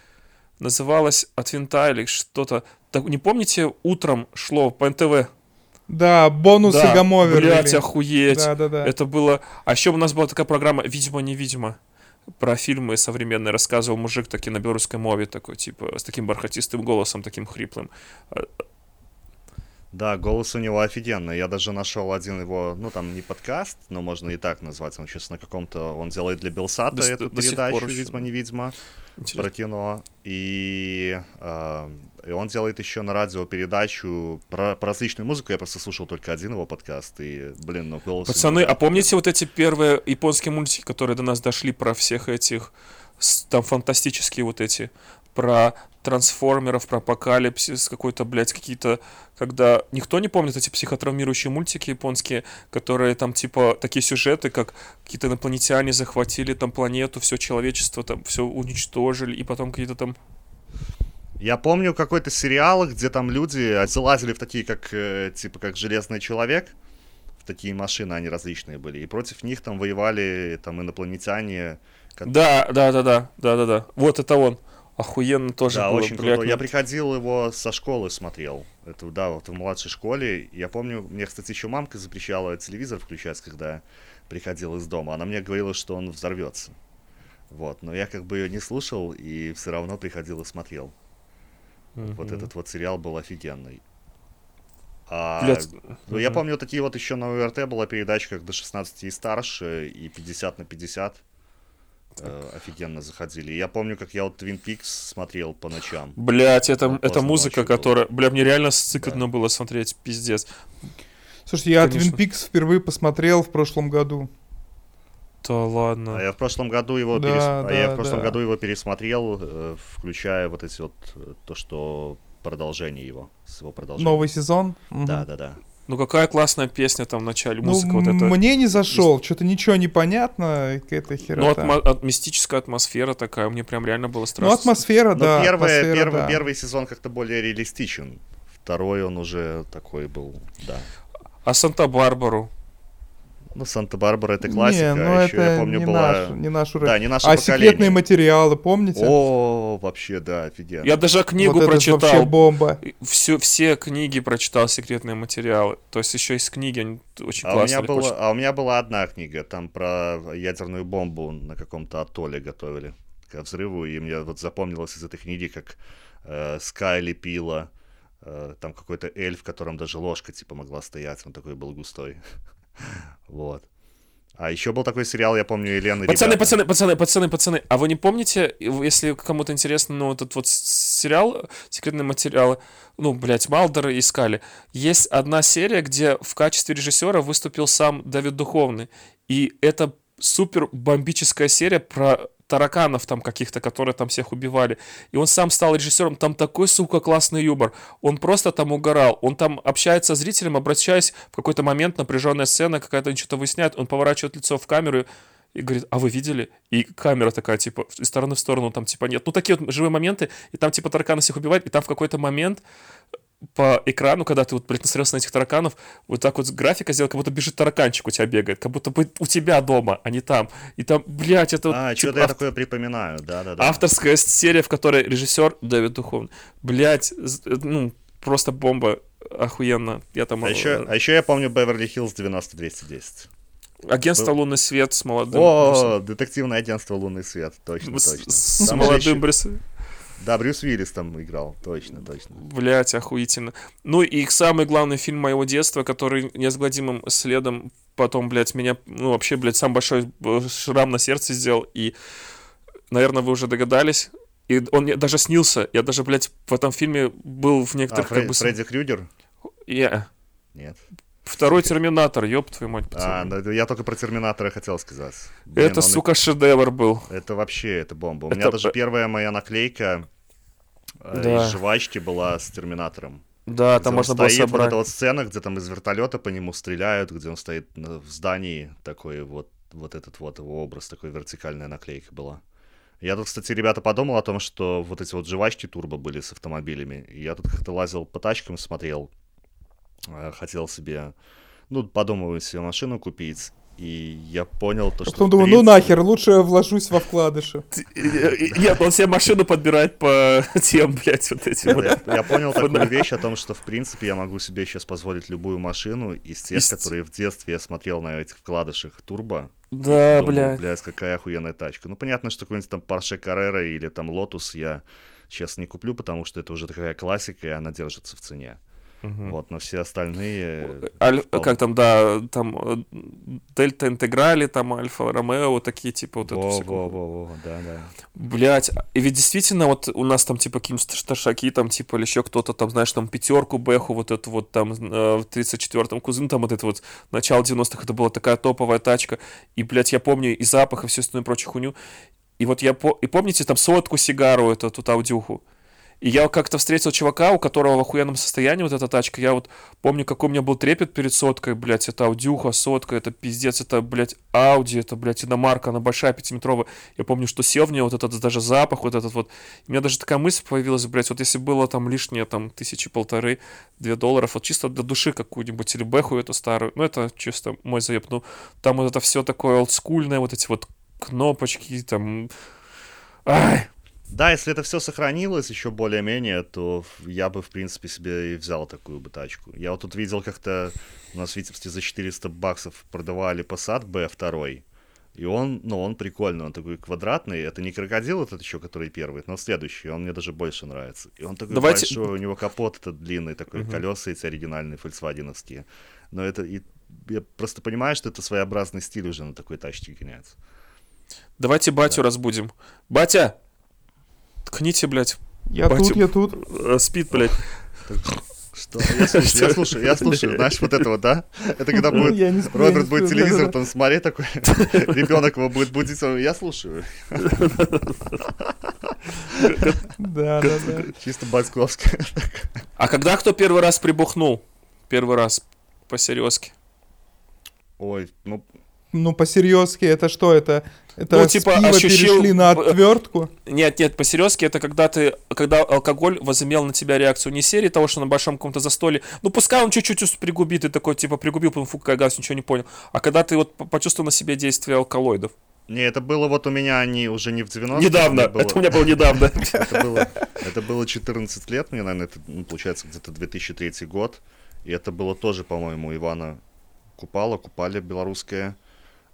называлось «От винта» или что-то. Так, не помните, утром шло по НТВ? Да, бонусы да, Гамовер. блядь, вели. охуеть. Да, да, да. Это было... А еще у нас была такая программа «Видимо-невидимо». Про фильмы современные рассказывал мужик таки на белорусской мове, такой, типа, с таким бархатистым голосом, таким хриплым. Да, голос у него офигенный. Я даже нашел один его, ну там не подкаст, но можно и так назвать. Он сейчас на каком-то, он делает для Белсата До эту до передачу, видимо, не видимо, Интересно. про кино. И, а, и он делает еще на радио передачу про, про различную музыку. Я просто слушал только один его подкаст. И, блин, ну голос... Пацаны, а помните вот эти первые японские мультики, которые до нас дошли про всех этих, там фантастические вот эти, про трансформеров, про апокалипсис, какой-то, блядь, какие-то, когда... Никто не помнит эти психотравмирующие мультики японские, которые там, типа, такие сюжеты, как какие-то инопланетяне захватили там планету, все человечество там, все уничтожили, и потом какие-то там... Я помню какой-то сериал, где там люди залазили в такие, как, э, типа, как Железный Человек. В такие машины они различные были. И против них там воевали там инопланетяне. ко- Да, да, да, да, да, да, да. Вот это он. Охуенно тоже Да, было, очень круто. Я приходил его со школы смотрел. Это, да, вот в младшей школе. Я помню, мне, кстати, еще мамка запрещала телевизор включать, когда я приходил из дома. Она мне говорила, что он взорвется. Вот, но я как бы ее не слушал и все равно приходил и смотрел. Вот мгм. этот вот сериал был офигенный. А, Блядь, ну, я мгм. помню, такие вот еще на УРТ была передача, как до 16 и старше, и 50 на 50. Э, офигенно заходили. Я помню, как я вот Twin Peaks смотрел по ночам. Блять, это, Ну, это музыка, было. которая... Бля, мне реально стыкотно было смотреть, пиздец. Слушайте, я Конечно. Twin Peaks впервые посмотрел в прошлом году. Да ладно. А я в прошлом году его, Да, перес- а да, я в прошлом да. году его пересмотрел, э, включая вот эти вот э, то, что продолжение его, с его продолжением. Новый сезон. Да, да, да. Ну какая классная песня там в начале, Ну, музыка вот эта. мне не зашел, что-то ничего не понятно, какая-то Ну, херота. атмо- от- мистическая атмосфера такая, мне прям реально было Ну, страшно. атмосфера, Но да. первый, атмосфера, первый, да. первый сезон как-то более реалистичен. Второй он уже такой был, да. А Санта-Барбару? Ну, Санта-Барбара это классика. Не, ну а еще, это я помню, не, была... наш, не наш уровень. Да, не наше а поколение. секретные материалы, помните? О, вообще, да, офигенно. Я даже книгу вот это ж вообще прочитал. бомба. Все, все книги прочитал, секретные материалы. То есть еще из книги они очень А у, классные. меня очень- была, а у меня была одна книга, там про ядерную бомбу на каком-то атолле готовили к взрыву, и мне вот запомнилось из этой книги, как э, Скай лепила, э, там какой-то эльф, в котором даже ложка типа могла стоять, он такой был густой. [LAUGHS] Вот. А еще был такой сериал, я помню, Елена Пацаны, ребята. пацаны, пацаны, пацаны, пацаны, а вы не помните, если кому-то интересно, ну, этот вот сериал, секретные материалы, ну, блядь, Малдера искали, есть одна серия, где в качестве режиссера выступил сам Давид Духовный, и это супер бомбическая серия про тараканов там каких-то, которые там всех убивали. И он сам стал режиссером, там такой, сука, классный юмор. Он просто там угорал. Он там общается с зрителем, обращаясь в какой-то момент, напряженная сцена, какая-то что-то выясняет, он поворачивает лицо в камеру и говорит, а вы видели? И камера такая, типа, из стороны в сторону, там, типа, нет. Ну, такие вот живые моменты, и там, типа, тараканы всех убивают, и там в какой-то момент по экрану, когда ты вот, блядь, насмотрелся на этих тараканов, вот так вот графика сделал, как будто бежит тараканчик у тебя бегает, как будто бы у тебя дома, а не там. И там, блядь, это вот... А, типа, что-то я ав- такое припоминаю, да-да-да. Авторская серия, в которой режиссер Дэвид Духовный. Блядь, з- ну, просто бомба. Охуенно. Я там... А э, еще, а еще я помню Беверли-Хиллз 90210. Агентство был- Лунный свет с молодым. О, детективное агентство «Лунный свет», точно, точно. С, с Там молодым еще- Брюсом. Да, Брюс Уиллис там играл, точно, точно. Блять, охуительно. Ну и самый главный фильм моего детства, который неизгладимым следом потом, блядь, меня, ну вообще, блядь, сам большой э, шрам на сердце сделал. И, наверное, вы уже догадались. И он мне даже снился. Я даже, блядь, в этом фильме был в А, некоторых, Фре- как бы... с- Фредди Крюгер? Я- Нет. Второй Терминатор, ёб твою мать, А, пацаны. да, я только про Терминатора хотел сказать. Блин, Это, он- сука, шедевр был. Это вообще, это бомба. У Это меня даже первая моя наклейка э, Да. из жвачки была с Терминатором. Да, Где там он можно было стоит, вот собрать. эта вот сцена, где там из вертолета по нему стреляют, где он стоит на- в здании, такой вот, вот этот вот его образ, такой вертикальная наклейка была. Я тут, кстати, ребята, подумал о том, что вот эти вот жвачки турбо были с автомобилями. И я тут как-то лазил по тачкам, смотрел, э, хотел себе, ну, подумываю себе машину купить. И я понял то, А что... потом думаю, ну принципе- нахер, лучше я вложусь во вкладыши. Нет, он себе машину подбирает по [LAUGHS] тем, блядь, вот этим. Я, я понял такую вещь о том, что, в принципе, я могу себе сейчас позволить любую машину из тех, которые в детстве я смотрел на этих вкладышах турбо. Да, блядь. Блядь, какая охуенная тачка. Ну, понятно, что какой-нибудь там Porsche Carrera или там Lotus я сейчас не куплю, потому что это уже такая классика, и она держится в цене. Мгм. Вот, но все остальные... Аль- вполне. как там, да, там э, Дельта Интеграли, там Альфа Ромео, вот такие, типа, вот это Во, все. во, во, во, да, да. Блять, и ведь действительно вот у нас там типа какие-нибудь шташаки, там типа или еще кто-то там, знаешь, там пятерку, бэху, вот эту вот там э, в 34-м кузин, там вот это вот начало 90-х, это была такая топовая тачка, и, блядь, я помню и запах, и всю остальную прочую хуйню, и вот я, по... и помните там сотку сигару, эту тут аудюху, и я как-то встретил чувака, у которого в охуенном состоянии вот эта тачка. Я вот помню, какой у меня был трепет перед соткой, блядь. Это аудюха, сотка, это пиздец, это, блядь, Ауди, это, блядь, иномарка, она большая, пятиметровая. Я помню, что сел в нее вот этот даже запах, вот этот вот. У меня даже такая мысль появилась, блядь, вот если было там лишнее, там, тысячи полторы, две долларов, вот чисто для души какую-нибудь, или бэху эту старую, ну, это чисто мой заеб, ну, там вот это все такое олдскульное, вот эти вот кнопочки, там... Ай, Да, если это все сохранилось еще более-менее, то я бы, в принципе, себе и взял такую бы тачку. Я вот тут видел как-то, у нас в Витебске за 400 баксов продавали Passat B2, и он, ну, он прикольный, он такой квадратный, это не крокодил этот еще, который первый, но следующий, он мне даже больше нравится. И он такой Давайте- большой, у него капот этот длинный, такой, Мгм. колеса эти оригинальные, фольксвагеновские. Но это, и, я просто понимаю, что это своеобразный стиль уже на такой тачке гоняется. Давайте батю разбудим. Батя! Ткните, блядь. Я Батя- тут, я тут. Э, Спит, блядь. Что? Я слушаю, я слушаю, я слушаю. Знаешь, вот это вот, да? Это когда будет я не Роберт будет телевизор там смотреть такой, [LAUGHS] ребенок его будет будить, я слушаю. Да, да, да. Чисто бойцовски. А когда кто первый раз прибухнул? Первый раз. По-серьезки. Ой, ну, Ну, по-серьезки, это что это? Это Ну, с типа, пива ощущил- перешли на э, отвертку? Нет, нет, по-серьезки это когда ты, когда алкоголь возымел на тебя реакцию не серии того, что на большом каком-то застолье, ну пускай он чуть-чуть пригубит, ты такой, типа, пригубил, потом фу, какая гадость, ничего не понял. А когда ты вот по- почувствовал на себе действие алкалоидов. не, это было вот у меня, они уже не в 90-х. недавно, мне было- это у меня было недавно. [LAUGHS] Это было, это было 14 лет мне, наверное, это, ну, получается, где-то 2003 год. И это было тоже, по-моему, Ивана Купала, Купали белорусская.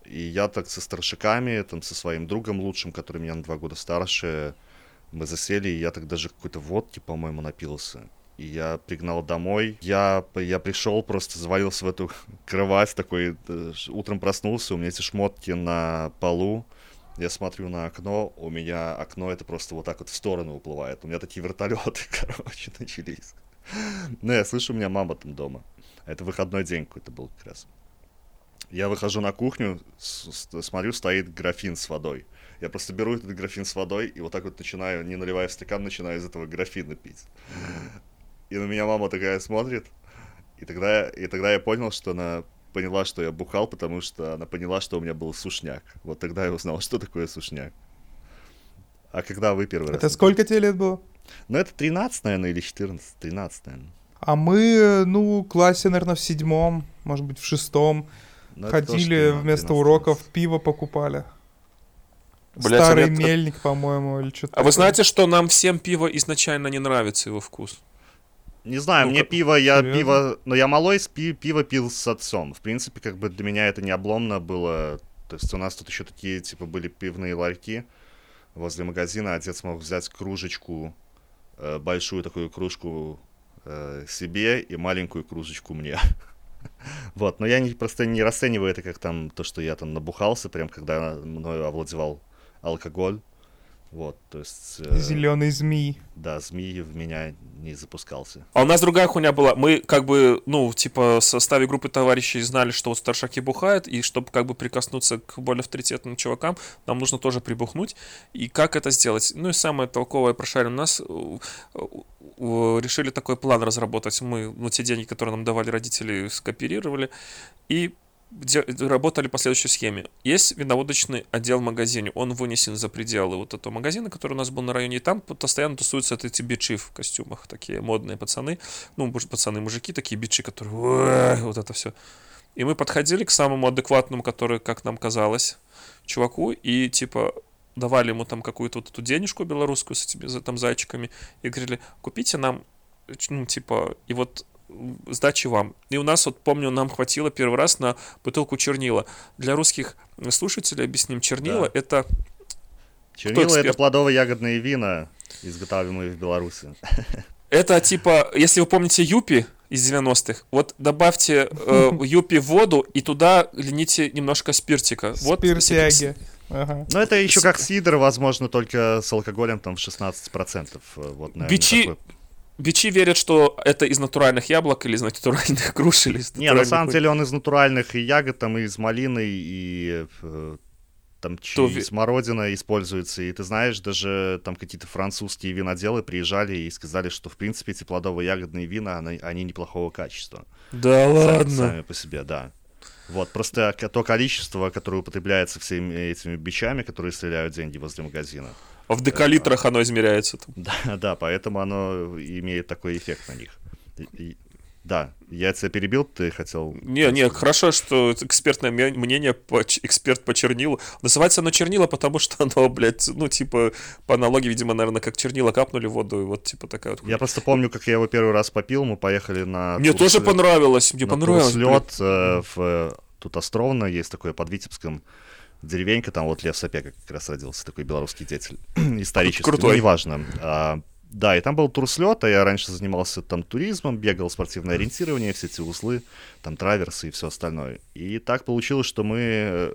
И я так со старшиками, там, со своим другом лучшим, который меня на два года старше, мы засели, и я так даже какой-то водки, по-моему, напился. И я пригнал домой. Я, я пришел, просто завалился в эту [LAUGHS] кровать, такой, э, утром проснулся, у меня эти шмотки на полу. Я смотрю на окно, у меня окно это просто вот так вот в сторону уплывает. У меня такие вертолеты, [LAUGHS] короче, начались. [LAUGHS] Ну, я слышу, у меня мама там дома. Это выходной день какой-то был как раз. Я выхожу на кухню, с- с- смотрю, стоит графин с водой. Я просто беру этот графин с водой и вот так вот начинаю, не наливая в стакан, начинаю из этого графина пить. И на меня мама такая смотрит, и тогда, и тогда я понял, что она поняла, что я бухал, потому что она поняла, что у меня был сушняк. Вот тогда я узнал, [LAUGHS] что такое сушняк. А когда вы первый раз? Это сколько тебе лет было? Ну, это 13, наверное, или 14. 13, наверное. А мы, ну, в классе, наверное, в седьмом, может быть, в шестом. Тоже Ходили 13, вместо 13. уроков, пиво покупали. Блядь, Старый а мне- мельник, по-моему, или что-то А вы знаете, что нам всем пиво изначально не нравится его вкус? Не знаю, Ну, мне как- пиво, я Серьезно? пиво, но я малой пи- пиво пил с отцом. В принципе, как бы для меня это не обломно было. То есть у нас тут еще такие, типа, были пивные ларьки возле магазина. Отец мог взять кружечку, э, большую такую кружку э, себе и маленькую кружечку мне. [LAUGHS] [LAUGHS] Вот, но я не, просто не расцениваю это как там то, что я там набухался, прям когда мною овладевал алкоголь. Вот, то есть... э, Зеленый змей. да, змеи в меня не запускался. А у нас другая хуйня была. Мы как бы, ну, типа, в составе группы товарищей знали, что вот старшаки бухают, и чтобы как бы прикоснуться к более авторитетным чувакам, нам нужно тоже прибухнуть. И как это сделать? Ну и самое толковое прошарим нас, э, решили такой план разработать. Мы, ну, те деньги, которые нам давали родители, скооперировали, и работали по следующей схеме. Есть виноводочный отдел в магазине, он вынесен за пределы вот этого магазина, который у нас был на районе, и там постоянно тусуются вот эти бичи в костюмах, такие модные пацаны, ну, муж- пацаны, мужики, такие бичи, которые вот это все. И мы подходили к самому адекватному, который, как нам казалось, чуваку, и типа давали ему там какую-то вот эту денежку белорусскую с этими там зайчиками, и говорили, купите нам, ну, типа, и вот сдачи вам. И у нас, вот помню, нам хватило первый раз на бутылку чернила. Для русских слушателей объясним, чернила Да. это Чернила это плодово-ягодные вина, изготавливаемые в Беларуси. [LAUGHS] Это типа, если вы помните Юпи из 90-х, вот добавьте э, Юпи в воду и туда льните немножко спиртика. Вот Спиртяги. Ага. Но это еще как сидр, возможно, только с алкоголем там в 16%. э, Вот, наверное, Бичи- такой. Бичи верят, что это из натуральных яблок или из натуральных [LAUGHS] груш или из Не, на самом деле он из натуральных и ягод, там и из малины, и э, там чи- То смородина используется. И ты знаешь, даже там какие-то французские виноделы приезжали и сказали, что в принципе эти плодово-ягодные вина, они, они неплохого качества. Да Сами- ладно. Сами по себе, да. Вот, просто то количество, которое употребляется всеми этими бичами, которые стреляют деньги возле магазина. А в декалитрах оно измеряется. Там. Да, да, поэтому оно имеет такой эффект на них. И- да, я тебя перебил, ты хотел... Не, не, хорошо, что экспертное мнение, эксперт по чернилу. Называется оно чернила, потому что [LAUGHS] оно, блядь, ну, типа, по аналогии, видимо, наверное, как чернила капнули в воду, и вот, типа, такая вот. Я просто помню, как я его первый раз попил, мы поехали на... Мне тоже понравилось, мне на понравилось. Турслет, э, в... э, Тут Островно есть такое под Витебском деревенька, там вот Лев Сапега как раз родился, такой белорусский деятель [CLEARS THROAT] исторический, Крутой. ну, неважно. А, да, и там был турслет, а я раньше занимался там туризмом, бегал спортивное ориентирование, все эти узлы, там траверсы и все остальное. И так получилось, что мы э,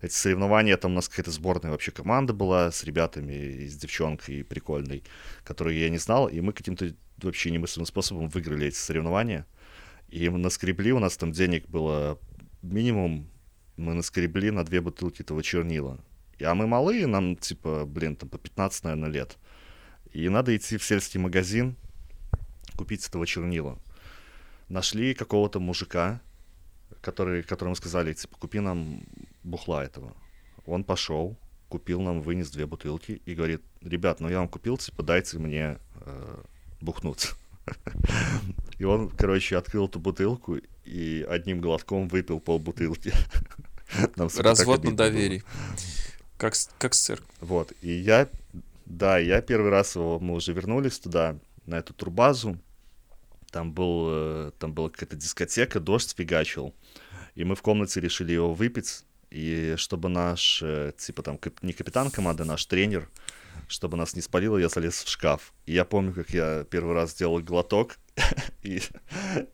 эти соревнования, там у нас какая-то сборная вообще команда была с ребятами, и с девчонкой прикольной, которую я не знал, и мы каким-то вообще немыслимым способом выиграли эти соревнования. И мы наскребли, у нас там денег было минимум, мы наскребли на две бутылки этого чернила. А мы малые, нам типа, блин, там по 15, наверное, лет. И надо идти в сельский магазин, купить этого чернила. Нашли какого-то мужика, который, которому сказали, типа, купи нам бухла этого. Он пошел, купил нам, вынес две бутылки и говорит, ребят, ну я вам купил, типа, дайте мне э, бухнуть. [LAUGHS] И он, короче, открыл эту бутылку и одним глотком выпил полбутылки. [LAUGHS] [LAUGHS] Нам, сука, Развод на доверии. Как, как с церковью. Вот, и я, да, я первый раз мы уже вернулись туда, на эту турбазу, там был, э, там была какая-то дискотека, дождь фигачил, и мы в комнате решили его выпить, и чтобы наш, э, типа там, не капитан команды, наш тренер, чтобы нас не спалило, я залез в шкаф. И я помню, как я первый раз сделал глоток, [LAUGHS] и,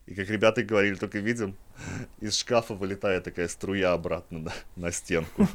и как ребята говорили, только видим, [LAUGHS] из шкафа вылетает такая струя обратно на, на стенку.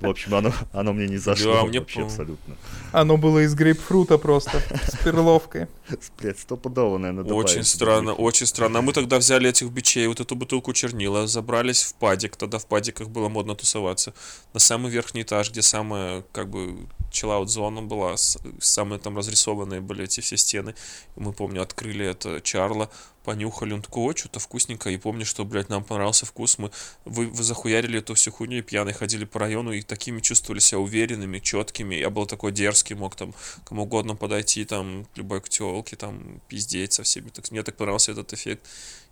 В общем, оно, оно мне не зашло Да, мне вообще по- абсолютно. Оно было из грейпфрута просто, с перловкой. [LAUGHS] Блять, стопудово, наверное, Очень странно, очень странно. А мы тогда взяли этих бичей, вот эту бутылку чернила, забрались в падик. Тогда в падиках было модно тусоваться. На самый верхний этаж, где самая, как бы, чиллаут зона была, самые там разрисованные были эти все стены. И мы, помню, открыли это Чарла, понюхали, он такой, о, что-то вкусненько, и помню, что, блядь, нам понравился вкус, мы вы, вы захуярили эту всю хуйню, и пьяные ходили по району, и такими чувствовали себя уверенными, четкими, я был такой дерзкий, мог там кому угодно подойти, там, любой к тёлке, там, пиздеть со всеми, так, мне так понравился этот эффект,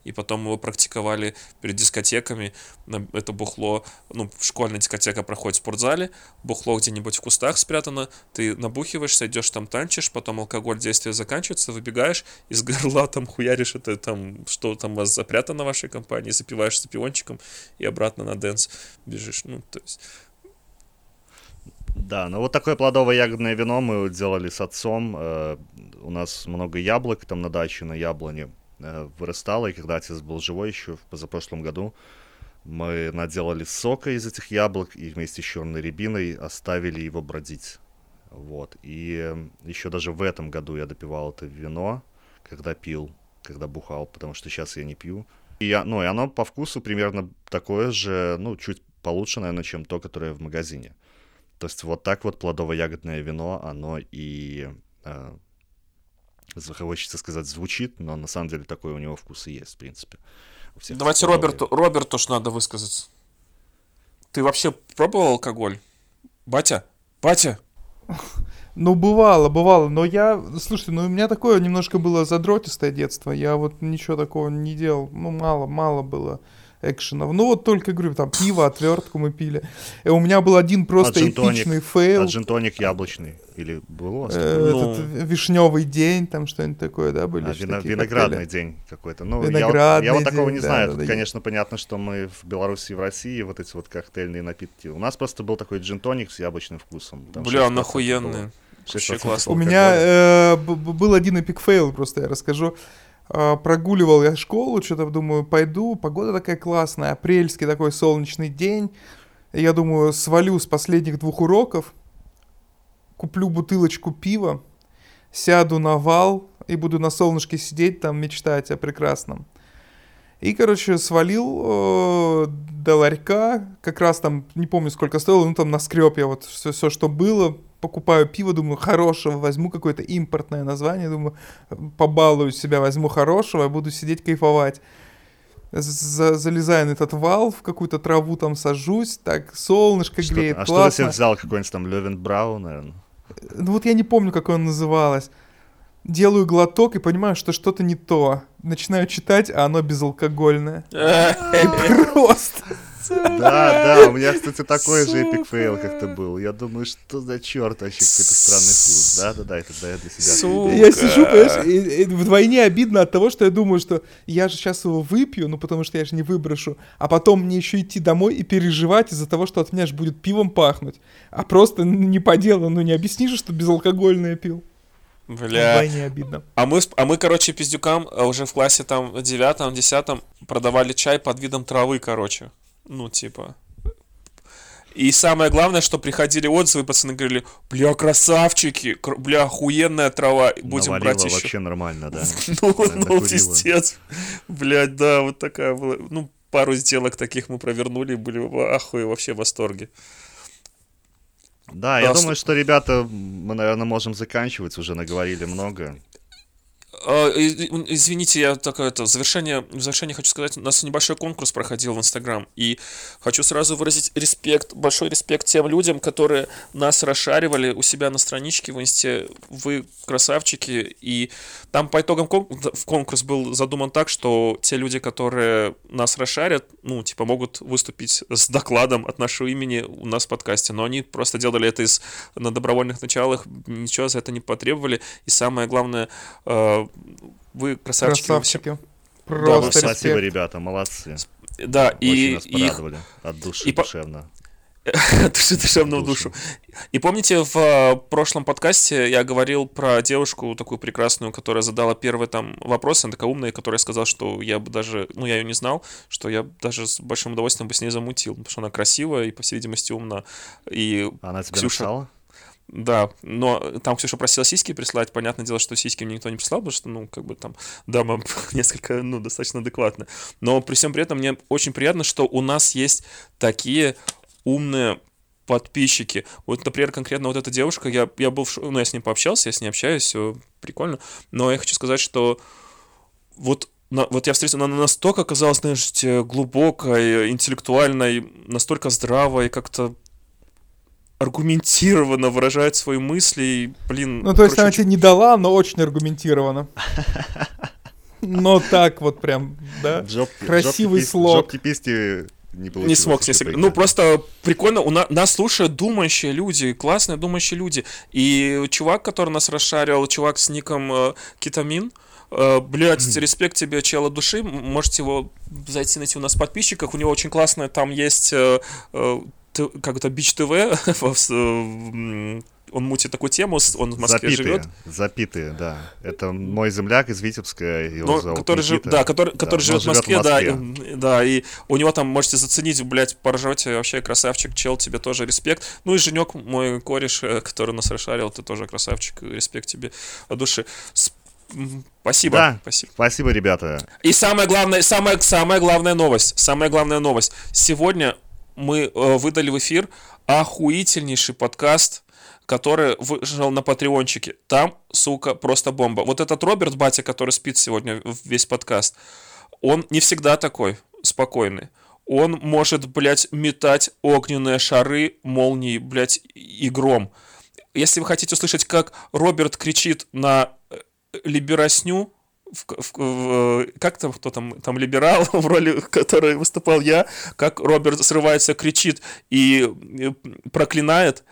и потом его практиковали перед дискотеками. Это бухло, ну, школьная дискотека проходит в спортзале, бухло где-нибудь в кустах спрятано, ты набухиваешься, идешь там танчишь, потом алкоголь действие заканчивается, выбегаешь, из горла там хуяришь это там, что там у вас запрятано в вашей компании, запиваешь запивончиком и обратно на dance бежишь. Ну, то есть да, ну вот такое плодово-ягодное вино мы делали с отцом. Э, у нас много яблок там на даче, на яблоне. Э, вырастала, и когда отец был живой еще в позапрошлом году, мы наделали сока из этих яблок и вместе с черной рябиной оставили его бродить. Вот. И еще даже в этом году я допивал это вино, когда пил, когда бухал, потому что сейчас я не пью. И, я, ну, и оно по вкусу примерно такое же, ну, чуть получше, наверное, чем то, которое в магазине. То есть вот так вот плодово-ягодное вино, оно и э, хочется сказать, звучит, но на самом деле такой у него вкус и есть, в принципе. Давайте Роберту, Роберту тоже надо высказаться. Ты вообще пробовал алкоголь? Батя? Батя? [LAUGHS] Ну, бывало, бывало, но я, слушайте, ну у меня такое немножко было задротистое детство, я вот ничего такого не делал, ну, мало, мало было экшенов. Ну вот только, говорю, там пиво, отвертку мы пили. И у меня был один просто а эпичный fail. А джинтоник яблочный? Или было? Э, ну... Этот вишневый джин, там что-нибудь такое, да, были? А, вино, виноградный коктейли? джин какой-то. Ну, виноградный я, я вот такого не знаю. Да, Тут, да, конечно, понятно, что мы в Беларуси и в России вот эти вот коктейльные напитки. У нас просто был такой джинтоник с яблочным вкусом. Бля, он охуенный. Вообще классно. У меня э, был один epic fail, просто я расскажу. А, прогуливал я школу, что-то думаю, пойду, погода такая классная, апрельский такой солнечный день. Я думаю, свалю с последних двух уроков, куплю бутылочку пива, сяду на вал и буду на солнышке сидеть там, мечтать о прекрасном. И, короче, свалил э, до ларька, как раз там, не помню, сколько стоило, ну там наскреб я вот все, все, что было, покупаю пиво, думаю, хорошего, возьму какое-то импортное название, думаю, побалую себя, возьму хорошего, буду сидеть кайфовать. За залезаю на этот вал, в какую-то траву там сажусь, так солнышко что греет, а классно. А что ты себе взял, какой-нибудь там Löwenbräu, наверное? Ну вот я не помню, как он называлось. Делаю глоток и понимаю, что что-то не то. Начинаю читать, а оно безалкогольное. [LAUGHS] Просто. Да, да, у меня, кстати, такой же epic fail как-то был. Я думаю, что за черт вообще какой-то странный вкус. Да, да, да, это да, я для себя. Сука. Я сижу, понимаешь, и, и вдвойне обидно от того, что я думаю, что я же сейчас его выпью, ну потому что я же не выброшу, а потом мне еще идти домой и переживать из-за того, что от меня же будет пивом пахнуть. А просто не по делу, ну не объясни же, что безалкогольное пил. Бля. Вдвойне обидно. А мы, а мы, короче, пиздюкам э, уже в классе там девятом, десятом продавали чай под видом травы, короче. Ну, типа... И самое главное, что приходили отзывы, пацаны говорили, бля, красавчики, бля, охуенная трава, будем Навалила брать еще. вообще нормально, да. [LAUGHS] ну, ну, пиздец. Блядь, да, вот такая была. Ну, пару сделок таких мы провернули, были в ахуе, вообще в восторге. Да, я думаю, что, ребята, мы, наверное, можем заканчивать, уже наговорили много. А, извините, я такое это в завершение, в завершение хочу сказать, у нас небольшой конкурс проходил в Инстаграм, и хочу сразу выразить респект, большой респект тем людям, которые нас расшаривали у себя на страничке в Инсте. Вы красавчики, и там по итогам кон- в конкурс был задуман так, что те люди, которые нас расшарят, ну, типа, могут выступить с докладом от нашего имени у нас в подкасте, но они просто делали это из, на добровольных началах, ничего за это не потребовали, и самое главное, э, вы красавчики. Красавчики. Просто да, спасибо, ребята, молодцы. Да, Очень и нас порадовали их... от души и душевно. [LAUGHS] души душевно в душу. И помните, в э, прошлом подкасте я говорил про девушку такую прекрасную, которая задала первый там вопрос, она такая умная, которая сказала, что я бы даже, ну я ее не знал, что я даже с большим удовольствием бы с ней замутил, потому что она красивая и, по всей видимости, умна. И она тебе Ксюша... написала? Да, но там Ксюша просила сиськи прислать, понятное дело, что сиськи мне никто не прислал, потому что, ну, как бы там дама [LAUGHS] несколько, ну, достаточно адекватно. Но при всем при этом мне очень приятно, что у нас есть такие умные подписчики. Вот, например, конкретно вот эта девушка, я, я был, ну, я с ней пообщался, я с ней общаюсь, все прикольно, но я хочу сказать, что вот на, вот я встретил, она настолько оказалась, знаешь, глубокой, интеллектуальной, настолько здравой, как-то аргументированно выражает свои мысли, и, блин... Ну, то есть она тебе не дала, но очень аргументированно. [LAUGHS] Но так вот прям, да? Красивый слог. Жопки не, не смог с ней Ну, просто прикольно, у нас, нас слушают думающие люди, классные думающие люди. И чувак, который нас расшарил, чувак с ником э, Китамин, э, блять, респект тебе, чела души, можете его зайти найти у нас в подписчиках, у него очень классная, там есть э, э, как это, Бич ТВ, [LAUGHS] он мутит такую тему, он в Москве запитые, живет. Запитые, да. Это мой земляк из Витебска, его Но, зовут который Никита. Жив, да, который, да, который живет в Москве, живет в Москве. да, и, да, и у него там можете заценить, блядь, поржете, вообще красавчик, чел, тебе тоже респект. Ну и Женек, мой кореш, э, который нас расшарил, ты тоже красавчик, респект тебе от души. Спасибо. Да, спасибо. Спасибо, ребята. И самая главная, самая, самая главная новость, самая главная новость. Сегодня мы э, выдали в эфир охуительнейший подкаст который вышел на патреончике. Там, сука, просто бомба. Вот этот Роберт Батя, который спит сегодня весь подкаст, он не всегда такой спокойный. Он может, блядь, метать огненные шары, молнии, блядь, и гром. Если вы хотите услышать, как Роберт кричит на э, либерасню, в, в, в, как там, кто там, там либерал, [LAUGHS] в роли которой выступал я, как Роберт срывается, кричит и проклинает,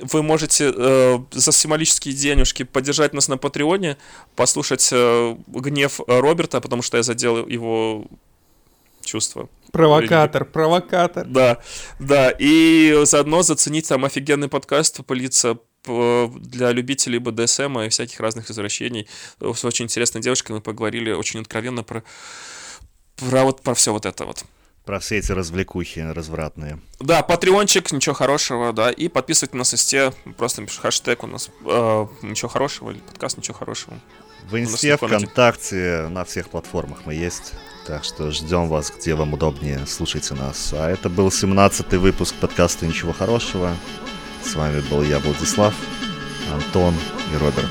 вы можете э, за символические денежки поддержать нас на Патреоне, послушать э, гнев Роберта, потому что я задел его чувства. Провокатор, провокатор. Да, да, и заодно заценить там офигенный подкаст «Полиция для любителей БДСМ и всяких разных извращений. С очень интересной девушкой мы поговорили очень откровенно про, про вот про все вот это вот. Про все эти развлекухи развратные. Да, патреончик, ничего хорошего, да. И подписывайтесь на состе, просто хэштег у нас э, ничего хорошего или подкаст ничего хорошего. В Инсте, ВКонтакте, на всех платформах мы есть. Так что ждем вас, где вам удобнее, слушайте нас. А это был 17-й выпуск подкаста «Ничего хорошего». С вами был я, Владислав, Антон и Роберт.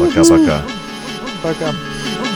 Пока-пока. Пока. -пока. Пока.